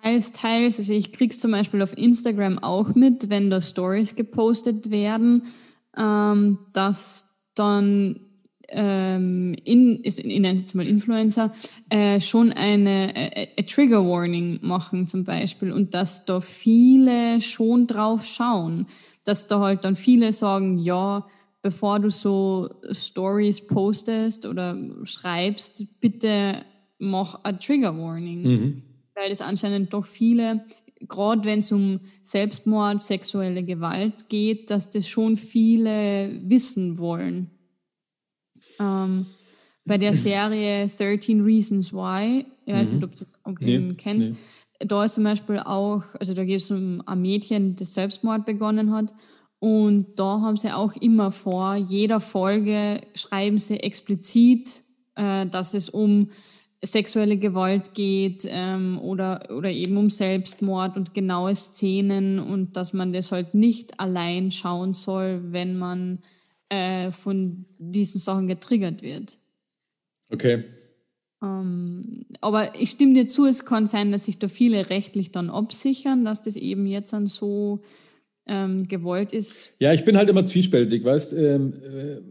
teils, teils. Also ich kriege es zum Beispiel auf Instagram auch mit, wenn da Stories gepostet werden, ähm, dass dann ähm, in, ich nenne jetzt mal Influencer, äh, schon eine äh, a Trigger Warning machen zum Beispiel und dass da viele schon drauf schauen, dass da halt dann viele sagen, ja, bevor du so Stories postest oder schreibst, bitte mach a Trigger Warning, mhm. weil das anscheinend doch viele gerade wenn es um Selbstmord, sexuelle Gewalt geht, dass das schon viele wissen wollen. Ähm, bei der Serie 13 Reasons Why, ich weiß mhm. nicht, ob, das, ob du nee, ihn kennst, nee. da ist zum Beispiel auch, also da geht es um ein Mädchen, das Selbstmord begonnen hat. Und da haben sie auch immer vor, jeder Folge schreiben sie explizit, äh, dass es um sexuelle Gewalt geht ähm, oder, oder eben um Selbstmord und genaue Szenen und dass man das halt nicht allein schauen soll, wenn man äh, von diesen Sachen getriggert wird. Okay. Ähm, aber ich stimme dir zu, es kann sein, dass sich da viele rechtlich dann absichern, dass das eben jetzt dann so ähm, gewollt ist. Ja, ich bin halt immer zwiespältig, weißt ähm, äh,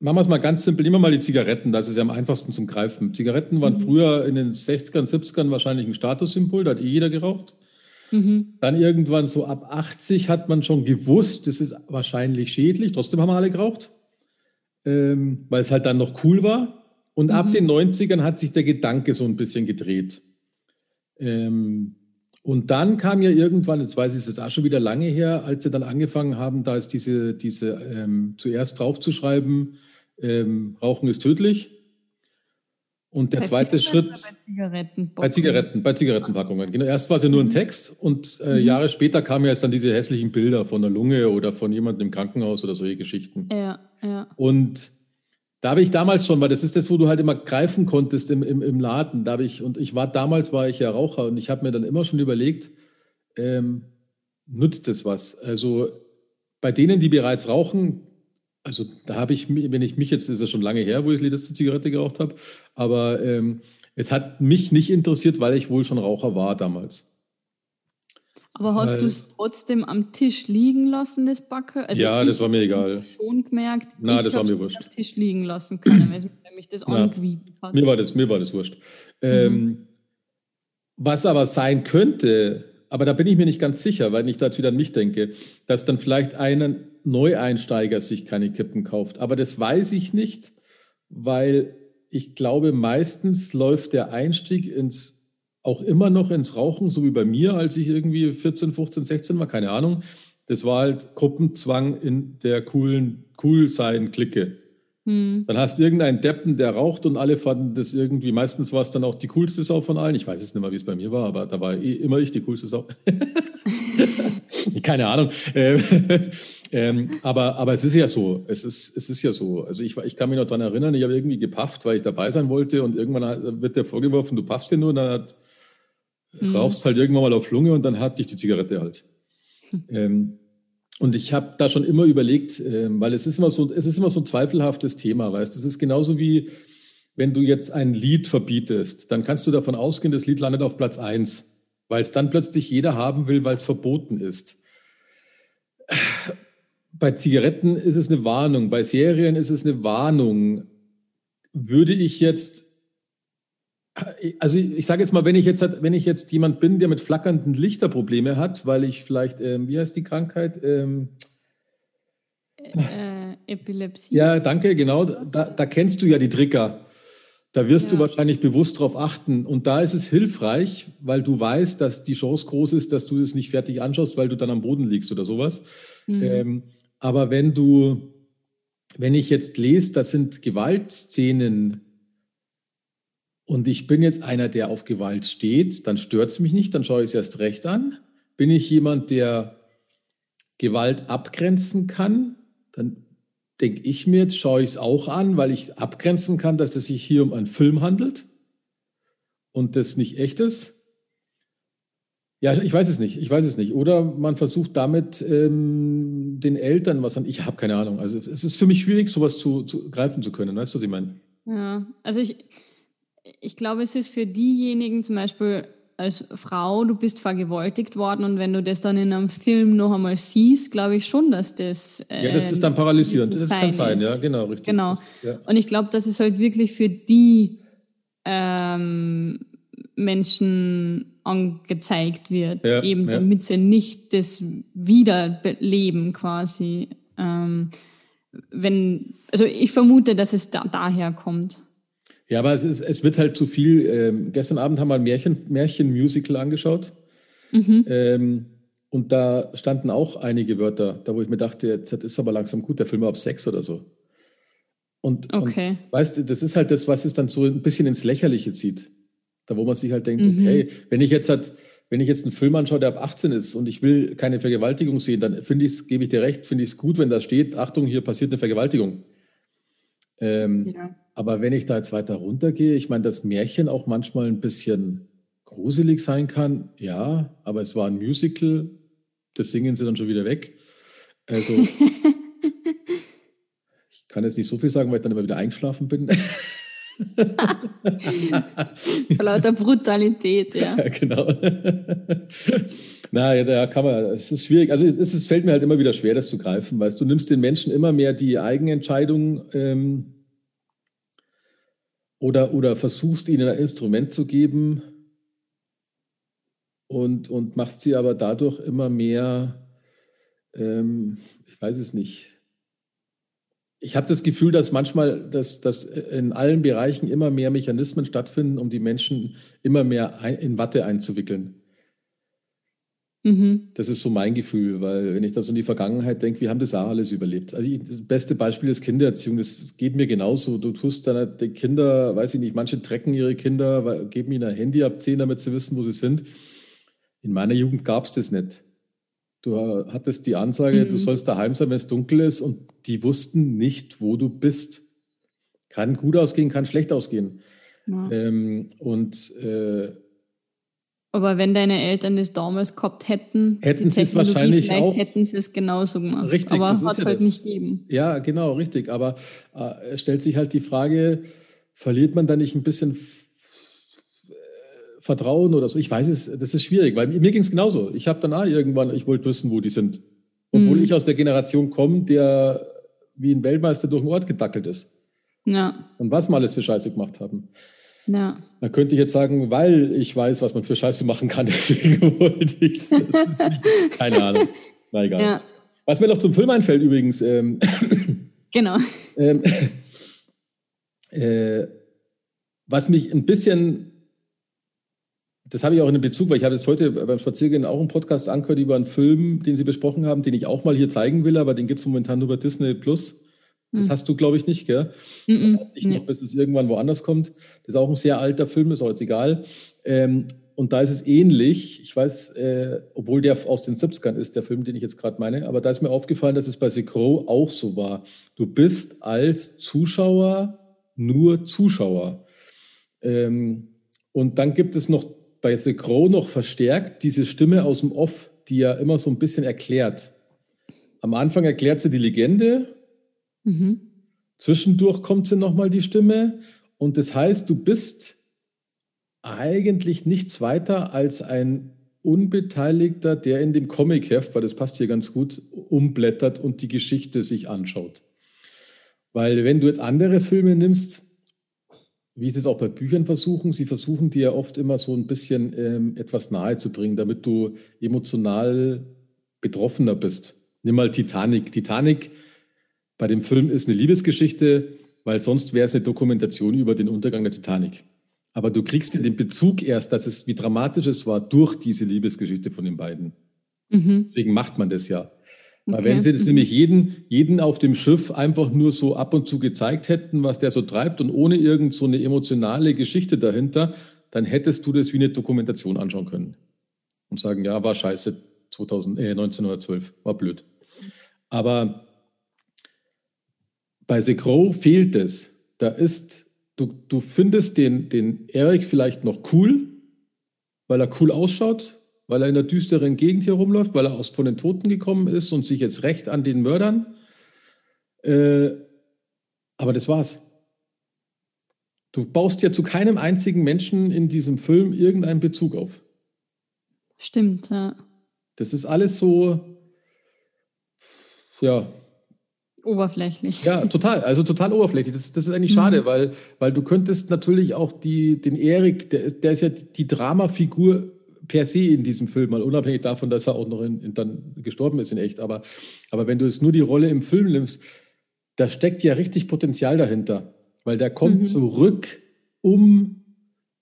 Machen wir es mal ganz simpel. Nehmen wir mal die Zigaretten, das ist ja am einfachsten zum Greifen. Zigaretten waren mhm. früher in den 60ern, 70ern wahrscheinlich ein Statussymbol, da hat eh jeder geraucht. Mhm. Dann irgendwann so ab 80 hat man schon gewusst, das ist wahrscheinlich schädlich. Trotzdem haben wir alle geraucht, ähm, weil es halt dann noch cool war. Und mhm. ab den 90ern hat sich der Gedanke so ein bisschen gedreht. Ähm, und dann kam ja irgendwann, jetzt weiß ich es jetzt auch schon wieder lange her, als sie dann angefangen haben, da ist diese, diese ähm, zuerst draufzuschreiben, ähm, Rauchen ist tödlich. Und der bei zweite Schritt. Bei Zigaretten. Bei Zigaretten, bei Zigarettenpackungen. Genau. Erst war es ja nur ein mhm. Text und äh, mhm. Jahre später kamen ja jetzt dann diese hässlichen Bilder von der Lunge oder von jemandem im Krankenhaus oder solche Geschichten. Ja, ja. Und da habe ich damals schon, weil das ist das, wo du halt immer greifen konntest im, im, im Laden. Da habe ich, und ich war damals war ich ja Raucher und ich habe mir dann immer schon überlegt, ähm, nutzt das was? Also bei denen, die bereits rauchen, also da habe ich, wenn ich mich jetzt, ist es schon lange her, wo ich die letzte Zigarette geraucht habe, aber ähm, es hat mich nicht interessiert, weil ich wohl schon Raucher war damals. Aber hast du es trotzdem am Tisch liegen lassen, das Backel? Also ja, das war mir egal. schon gemerkt, Na, ich das war mir wurscht. am Tisch liegen lassen können, weil mich das angewiesen hat. Mir war das, mir war das wurscht. Mhm. Ähm, was aber sein könnte, aber da bin ich mir nicht ganz sicher, weil ich da jetzt wieder an mich denke, dass dann vielleicht ein Neueinsteiger sich keine Kippen kauft. Aber das weiß ich nicht, weil ich glaube, meistens läuft der Einstieg ins auch immer noch ins Rauchen, so wie bei mir, als ich irgendwie 14, 15, 16 war, keine Ahnung. Das war halt Gruppenzwang in der coolen Cool-Sein-Clique. Hm. Dann hast du irgendeinen Deppen, der raucht und alle fanden das irgendwie, meistens war es dann auch die coolste Sau von allen. Ich weiß es nicht mehr, wie es bei mir war, aber da war eh immer ich die coolste Sau. keine Ahnung. Ähm, ähm, aber, aber es ist ja so. Es ist, es ist ja so. Also ich, ich kann mich noch daran erinnern, ich habe irgendwie gepafft, weil ich dabei sein wollte und irgendwann wird der vorgeworfen, du paffst ja nur und dann hat mhm. rauchst halt irgendwann mal auf Lunge und dann hat dich die Zigarette halt. Mhm. Ähm, und ich habe da schon immer überlegt, äh, weil es ist immer so, es ist immer so ein zweifelhaftes Thema, weißt du? Es ist genauso wie, wenn du jetzt ein Lied verbietest, dann kannst du davon ausgehen, das Lied landet auf Platz 1, weil es dann plötzlich jeder haben will, weil es verboten ist. Bei Zigaretten ist es eine Warnung, bei Serien ist es eine Warnung. Würde ich jetzt also ich, sage jetzt mal, wenn ich jetzt, wenn ich jetzt jemand bin, der mit flackernden Lichter Probleme hat, weil ich vielleicht, ähm, wie heißt die Krankheit? Ähm, äh, Epilepsie. Ja, danke, genau. Da, da, kennst du ja die Trigger. Da wirst ja. du wahrscheinlich bewusst darauf achten. Und da ist es hilfreich, weil du weißt, dass die Chance groß ist, dass du es nicht fertig anschaust, weil du dann am Boden liegst oder sowas. Mhm. Ähm, aber wenn du, wenn ich jetzt lese, das sind Gewaltszenen, und ich bin jetzt einer, der auf Gewalt steht, dann stört es mich nicht, dann schaue ich es erst recht an. Bin ich jemand, der Gewalt abgrenzen kann, dann denke ich mir, jetzt schaue ich es auch an, weil ich abgrenzen kann, dass es sich hier um einen Film handelt und das nicht echt ist. Ja, ich weiß es nicht, ich weiß es nicht. Oder man versucht damit ähm, den Eltern was an. Ich habe keine Ahnung. Also es ist für mich schwierig, sowas zu, zu greifen zu können. Weißt du, was ich meine? Ja, also ich, ich glaube, es ist für diejenigen zum Beispiel als Frau, du bist vergewaltigt worden und wenn du das dann in einem Film noch einmal siehst, glaube ich schon, dass das. Äh, ja, das ist dann paralysierend. Das kann sein, ja, genau, richtig. Genau. Das, ja. Und ich glaube, dass es halt wirklich für die ähm, Menschen angezeigt wird, ja, eben ja. damit sie nicht das Wiederleben quasi. Ähm, wenn, also ich vermute, dass es da, daher kommt. Ja, aber es, ist, es wird halt zu viel. Ähm, gestern Abend haben wir ein Märchen, Märchen-Musical angeschaut. Mhm. Ähm, und da standen auch einige Wörter, da wo ich mir dachte, jetzt ist aber langsam gut, der Film war ab sechs oder so. Und, okay. und weißt du, das ist halt das, was es dann so ein bisschen ins Lächerliche zieht. Da wo man sich halt denkt, mhm. okay, wenn ich jetzt halt, wenn ich jetzt einen Film anschaue, der ab 18 ist und ich will keine Vergewaltigung sehen, dann finde ich es, gebe ich dir recht, finde ich es gut, wenn da steht, Achtung, hier passiert eine Vergewaltigung. Ähm, ja. Aber wenn ich da jetzt weiter runtergehe, ich meine, das Märchen auch manchmal ein bisschen gruselig sein kann, ja, aber es war ein Musical, das singen sie dann schon wieder weg. Also, ich kann jetzt nicht so viel sagen, weil ich dann immer wieder eingeschlafen bin. Vor lauter Brutalität, ja. ja genau. Na, da kann man, es ist schwierig. Also es, es, fällt mir halt immer wieder schwer, das zu greifen, weißt du, nimmst den Menschen immer mehr die Eigenentscheidung ähm, oder, oder versuchst ihnen ein Instrument zu geben und, und machst sie aber dadurch immer mehr, ähm, ich weiß es nicht. Ich habe das Gefühl, dass manchmal, dass, dass in allen Bereichen immer mehr Mechanismen stattfinden, um die Menschen immer mehr in Watte einzuwickeln. Mhm. Das ist so mein Gefühl, weil wenn ich da so in die Vergangenheit denke, wir haben das auch alles überlebt. Also ich, das beste Beispiel ist Kindererziehung. Das geht mir genauso. Du tust deine Kinder, weiß ich nicht, manche trecken ihre Kinder, geben ihnen ein Handy ab 10, damit sie wissen, wo sie sind. In meiner Jugend gab es das nicht. Du hattest die Ansage, mhm. du sollst daheim sein, wenn es dunkel ist, und die wussten nicht, wo du bist. Kann gut ausgehen, kann schlecht ausgehen. Ja. Ähm, und äh, aber wenn deine Eltern das damals gehabt hätten, hätten sie es wahrscheinlich auch. hätten sie es genauso gemacht. Richtig, aber hat es ja halt das. nicht gegeben. Ja, genau, richtig. Aber äh, es stellt sich halt die Frage, verliert man da nicht ein bisschen Vertrauen oder so. Ich weiß es, das ist schwierig, weil mir ging es genauso. Ich habe dann auch irgendwann, ich wollte wissen, wo die sind. Obwohl mhm. ich aus der Generation komme, der wie ein Weltmeister durch den Ort gedackelt ist. Ja. Und was wir alles für Scheiße gemacht haben. Ja. Da könnte ich jetzt sagen, weil ich weiß, was man für Scheiße machen kann, deswegen wollte ich es. Keine Ahnung. Na egal. Ja. Was mir noch zum Film einfällt übrigens. Ähm, genau. Ähm, äh, was mich ein bisschen das habe ich auch in Bezug, weil ich habe jetzt heute beim Spaziergehen auch einen Podcast angehört über einen Film, den Sie besprochen haben, den ich auch mal hier zeigen will, aber den gibt es momentan nur bei Disney Plus. Das hm. hast du, glaube ich, nicht, gell? Mm ich nee. noch, bis es irgendwann woanders kommt. Das ist auch ein sehr alter Film, ist auch jetzt egal. Ähm, und da ist es ähnlich. Ich weiß, äh, obwohl der aus den 70ern ist, der Film, den ich jetzt gerade meine, aber da ist mir aufgefallen, dass es bei The Crow auch so war. Du bist als Zuschauer nur Zuschauer. Ähm, und dann gibt es noch bei The Crow noch verstärkt diese Stimme aus dem Off, die ja immer so ein bisschen erklärt. Am Anfang erklärt sie die Legende, mhm. zwischendurch kommt sie nochmal die Stimme und das heißt, du bist eigentlich nichts weiter als ein Unbeteiligter, der in dem Comicheft, weil das passt hier ganz gut, umblättert und die Geschichte sich anschaut. Weil wenn du jetzt andere Filme nimmst, wie sie es auch bei Büchern versuchen, sie versuchen dir oft immer so ein bisschen ähm, etwas nahe zu bringen, damit du emotional betroffener bist. Nimm mal Titanic. Titanic bei dem Film ist eine Liebesgeschichte, weil sonst wäre es eine Dokumentation über den Untergang der Titanic. Aber du kriegst den Bezug erst, dass es, wie dramatisch es war, durch diese Liebesgeschichte von den beiden. Mhm. Deswegen macht man das ja. Okay. Wenn sie das mhm. nämlich jeden, jeden auf dem Schiff einfach nur so ab und zu gezeigt hätten, was der so treibt und ohne irgend so eine emotionale Geschichte dahinter, dann hättest du das wie eine Dokumentation anschauen können und sagen, ja, war scheiße 2000, äh, 1912, war blöd. Aber bei The Crow fehlt es. Da ist, du, du findest den, den Eric vielleicht noch cool, weil er cool ausschaut, weil er in der düsteren Gegend hier rumläuft, weil er aus, von den Toten gekommen ist und sich jetzt rächt an den Mördern. Äh, aber das war's. Du baust ja zu keinem einzigen Menschen in diesem Film irgendeinen Bezug auf. Stimmt, ja. Das ist alles so, ja. Oberflächlich. Ja, total. Also total oberflächlich. Das, das ist eigentlich schade, mhm. weil, weil du könntest natürlich auch die, den Erik, der, der ist ja die Dramafigur per se in diesem Film, mal unabhängig davon, dass er auch noch in, in, dann gestorben ist in echt. Aber, aber wenn du es nur die Rolle im Film nimmst, da steckt ja richtig Potenzial dahinter, weil der kommt mhm. zurück, um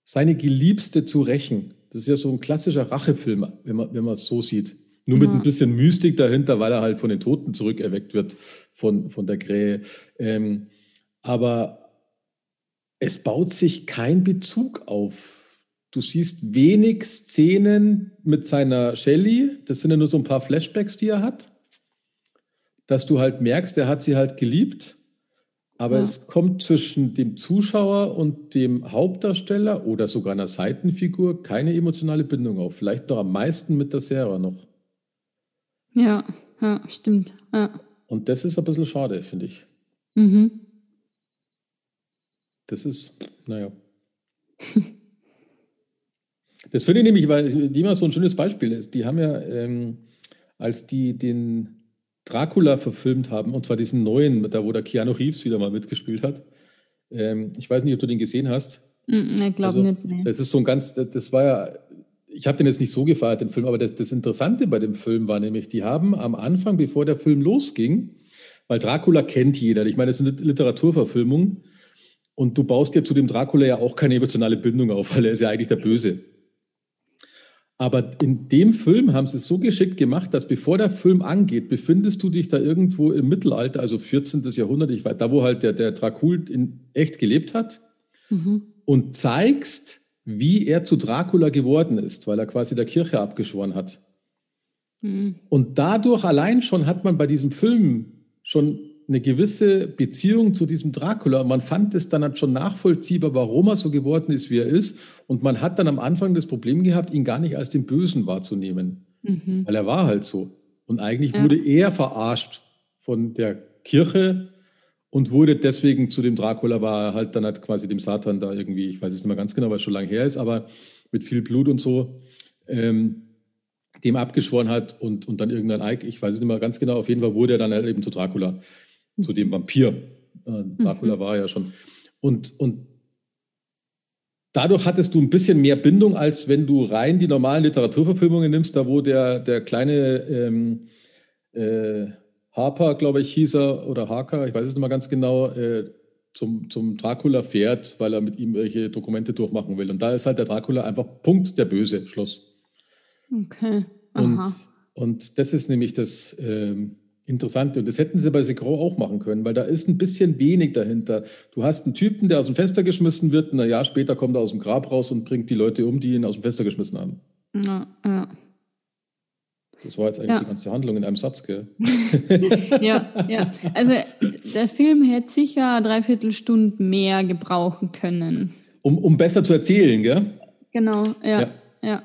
seine Geliebste zu rächen. Das ist ja so ein klassischer Rachefilm, wenn man, wenn man es so sieht. Nur mit ein bisschen Mystik dahinter, weil er halt von den Toten zurückerweckt wird von, von der Krähe. Ähm, aber es baut sich kein Bezug auf du siehst wenig Szenen mit seiner Shelley. Das sind ja nur so ein paar Flashbacks, die er hat. Dass du halt merkst, er hat sie halt geliebt. Aber ja. es kommt zwischen dem Zuschauer und dem Hauptdarsteller oder sogar einer Seitenfigur keine emotionale Bindung auf. Vielleicht noch am meisten mit der Sarah noch. Ja, ja, stimmt. Ja. Und das ist ein bisschen schade, finde ich. Mhm. Das ist, naja. das finde ich nämlich, weil die immer so ein schönes Beispiel ist. Die haben ja, ähm, als die den Dracula verfilmt haben, und zwar diesen neuen, da wo der Keanu Reeves wieder mal mitgespielt hat. Ähm, ich weiß nicht, ob du den gesehen hast. Mm, ich glaube also, nicht. Nee. Das ist so ein ganz, das war ja, ich habe den jetzt nicht so gefeiert, den Film, aber das, das, Interessante bei dem Film war nämlich, die haben am Anfang, bevor der Film losging, weil Dracula kennt jeder, ich meine, das ist eine Literaturverfilmung und du baust ja zu dem Dracula ja auch keine emotionale Bindung auf, weil er ist ja eigentlich der Böse. Aber in dem Film haben sie es so geschickt gemacht, dass bevor der Film angeht, befindest du dich da irgendwo im Mittelalter, also 14. Jahrhundert, ich weiß, da wo halt der, der Dracul in echt gelebt hat, mhm. und zeigst, wie er zu Dracula geworden ist, weil er quasi der Kirche abgeschworen hat. Mhm. Und dadurch allein schon hat man bei diesem Film schon eine gewisse Beziehung zu diesem Dracula. Und man fand es dann halt schon nachvollziehbar, warum er so geworden ist, wie er ist. Und man hat dann am Anfang das Problem gehabt, ihn gar nicht als den Bösen wahrzunehmen. Mhm. Weil er war halt so. Und eigentlich ja. wurde er verarscht von der Kirche und wurde deswegen zu dem Dracula, war er halt dann halt quasi dem Satan da irgendwie, ich weiß es nicht mehr ganz genau, weil es schon lange her ist, aber mit viel Blut und so, ähm, dem abgeschworen hat und, und dann irgendein Ike, ich weiß es nicht mehr ganz genau, auf jeden Fall wurde er dann halt eben zu Dracula zu dem Vampir. Äh, Dracula mhm. war ja schon. Und, und dadurch hattest du ein bisschen mehr Bindung, als wenn du rein die normalen Literaturverfilmungen nimmst, da wo der, der kleine ähm, äh, Harper, glaube ich, hieß er, oder Harker, ich weiß es nicht mal ganz genau, äh, zum, zum Dracula fährt, weil er mit ihm welche Dokumente durchmachen will. Und da ist halt der Dracula einfach Punkt der Böse, Schluss. Okay. Aha. Und, und das ist nämlich das, ähm, Interessant. Und das hätten sie bei Segro auch machen können, weil da ist ein bisschen wenig dahinter. Du hast einen Typen, der aus dem Fenster geschmissen wird, und ein Jahr später kommt er aus dem Grab raus und bringt die Leute um, die ihn aus dem Fenster geschmissen haben. Ja, ja. Das war jetzt eigentlich ja. die ganze Handlung in einem Satz, gell? ja, ja. Also der Film hätte sicher dreiviertel Stunden mehr gebrauchen können. Um, um besser zu erzählen, gell? Genau, ja. ja. ja.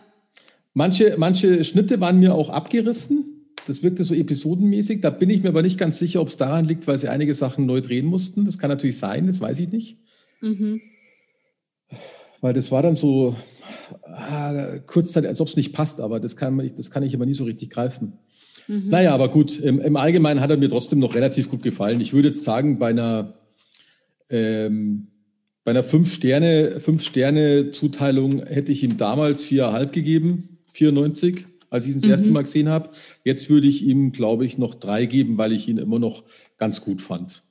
Manche, manche Schnitte waren mir auch abgerissen das wirkte so episodenmäßig. Da bin ich mir aber nicht ganz sicher, ob es daran liegt, weil sie einige Sachen neu drehen mussten. Das kann natürlich sein, das weiß ich nicht. Mhm. Weil das war dann so ah, kurzzeitig, als ob es nicht passt, aber das kann, das kann ich aber nie so richtig greifen. Mhm. Naja, aber gut, im, im, Allgemeinen hat er mir trotzdem noch relativ gut gefallen. Ich würde jetzt sagen, bei einer, ähm, bei einer Fünf-Sterne-Zuteilung Fünf hätte ich ihm damals viereinhalb gegeben, 94 als ich ihn das mhm. erste Mal gesehen habe. Jetzt würde ich ihm, glaube ich, noch drei geben, weil ich ihn immer noch ganz gut fand.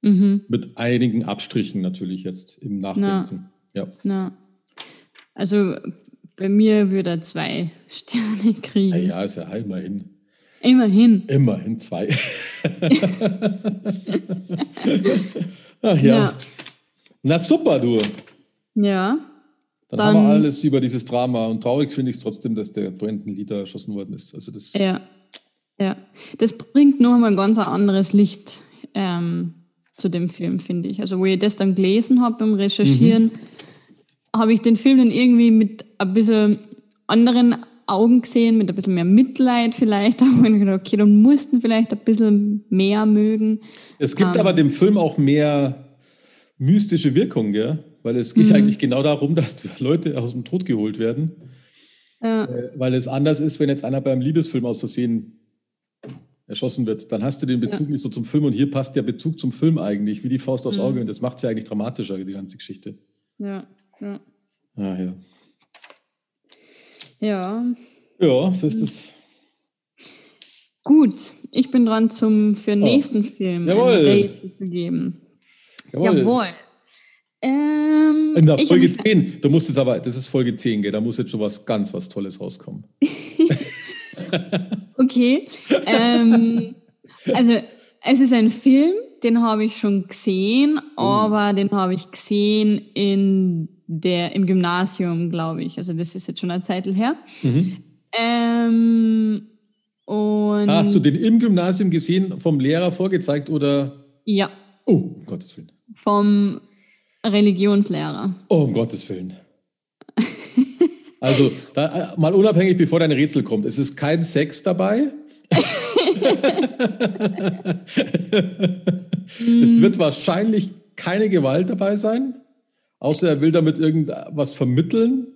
Mhm. Mit einigen Abstrichen natürlich jetzt im Nachdenken. Na, ja. Na. Also bei mir würde er zwei Sterne kriegen. Ja, ja ist ja immerhin. Immerhin. Immerhin zwei. Ach ja. ja. Na super, du. Ja. Dann, dann, haben wir alles über dieses Drama. Und traurig finde ich es trotzdem, dass der Brandon Leader erschossen worden ist. Also das ja, ja. Das bringt noch einmal ein ganz anderes Licht ähm, zu dem Film, finde ich. Also wo ich das dann gelesen habe beim Recherchieren, mhm. Habe ich den Film dann irgendwie mit ein bisschen anderen Augen gesehen, mit ein bisschen mehr Mitleid vielleicht. Da habe ich gedacht, okay, dann mussten vielleicht ein bisschen mehr mögen. Es gibt ähm, aber dem Film auch mehr mystische Wirkung, gell? weil es geht mhm. eigentlich genau darum, dass Leute aus dem Tod geholt werden. Ja. Äh, weil es anders ist, wenn jetzt einer beim Liebesfilm aus Versehen erschossen wird. Dann hast du den Bezug ja. nicht so zum Film und hier passt der Bezug zum Film eigentlich wie die Faust aufs mhm. Auge und das macht es ja eigentlich dramatischer, die ganze Geschichte. Ja, ja. Ah, ja. Ja. Ja, so ist es. Gut, ich bin dran, zum für den oh. nächsten Film Jawohl. zu geben. Jawohl. Jawohl. Ähm, In der Folge 10, du musst jetzt aber, das ist Folge 10, gell? da muss jetzt schon was ganz was Tolles rauskommen. okay. ähm, also es ist ein Film, den habe ich schon gesehen, aber den habe ich gesehen in der, im Gymnasium, glaube ich. Also das ist jetzt schon eine Zeit her. Ähm, und Hast du den im Gymnasium gesehen, vom Lehrer vorgezeigt oder? ja, Oh, um Gottes Willen. vom Religionslehrer. Oh, um Gottes Willen. Also, da, äh, mal unabhängig, bevor dein Rätsel kommt. Es ist kein Sex dabei. es wird wahrscheinlich keine Gewalt dabei sein, außer er will damit irgendwas vermitteln.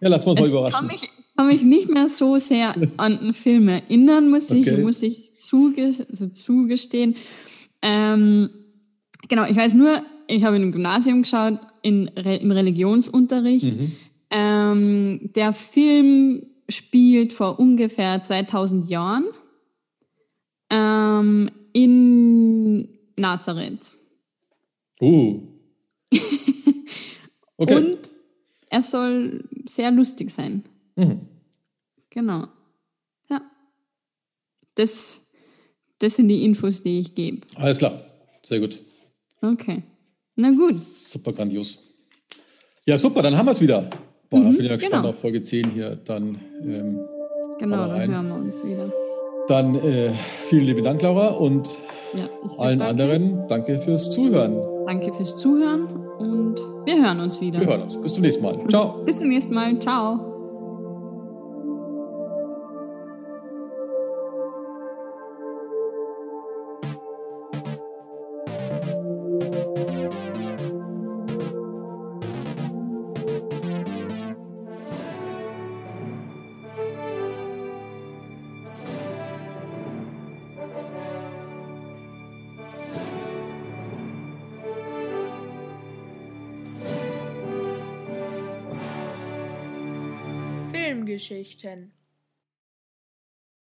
Ja, lass uns mal kann überraschen. mich, kann mich nicht mehr so sehr an den Film erinnern, muss ich, Okay. muss ich zuge also zugestehen. Ähm, genau, ich weiß nur, ich habe im Gymnasium geschaut, in Re im Religionsunterricht. Mhm. Ähm, der Film spielt vor ungefähr 2000 Jahren ähm, in Nazareth. Uh. Okay. Und er soll sehr lustig sein. Mhm. Genau. Ja. Das, das sind die Infos, die ich gebe. Alles klar. Sehr gut. Okay. Na gut. Super grandios. Ja, super, dann haben wir es wieder. Boah, da bin ich ja gespannt genau. auf Folge 10 hier. Dann, ähm, Genau, dann hören wir uns wieder. dann äh, vielen lieben Dank, Laura, und Ja, allen danke. anderen danke fürs Zuhören. Danke fürs Zuhören und wir hören uns wieder. Wir hören uns. Bis zum nächsten Mal. Ciao. Bis zum nächsten Mal. Ciao. Filmgeschichten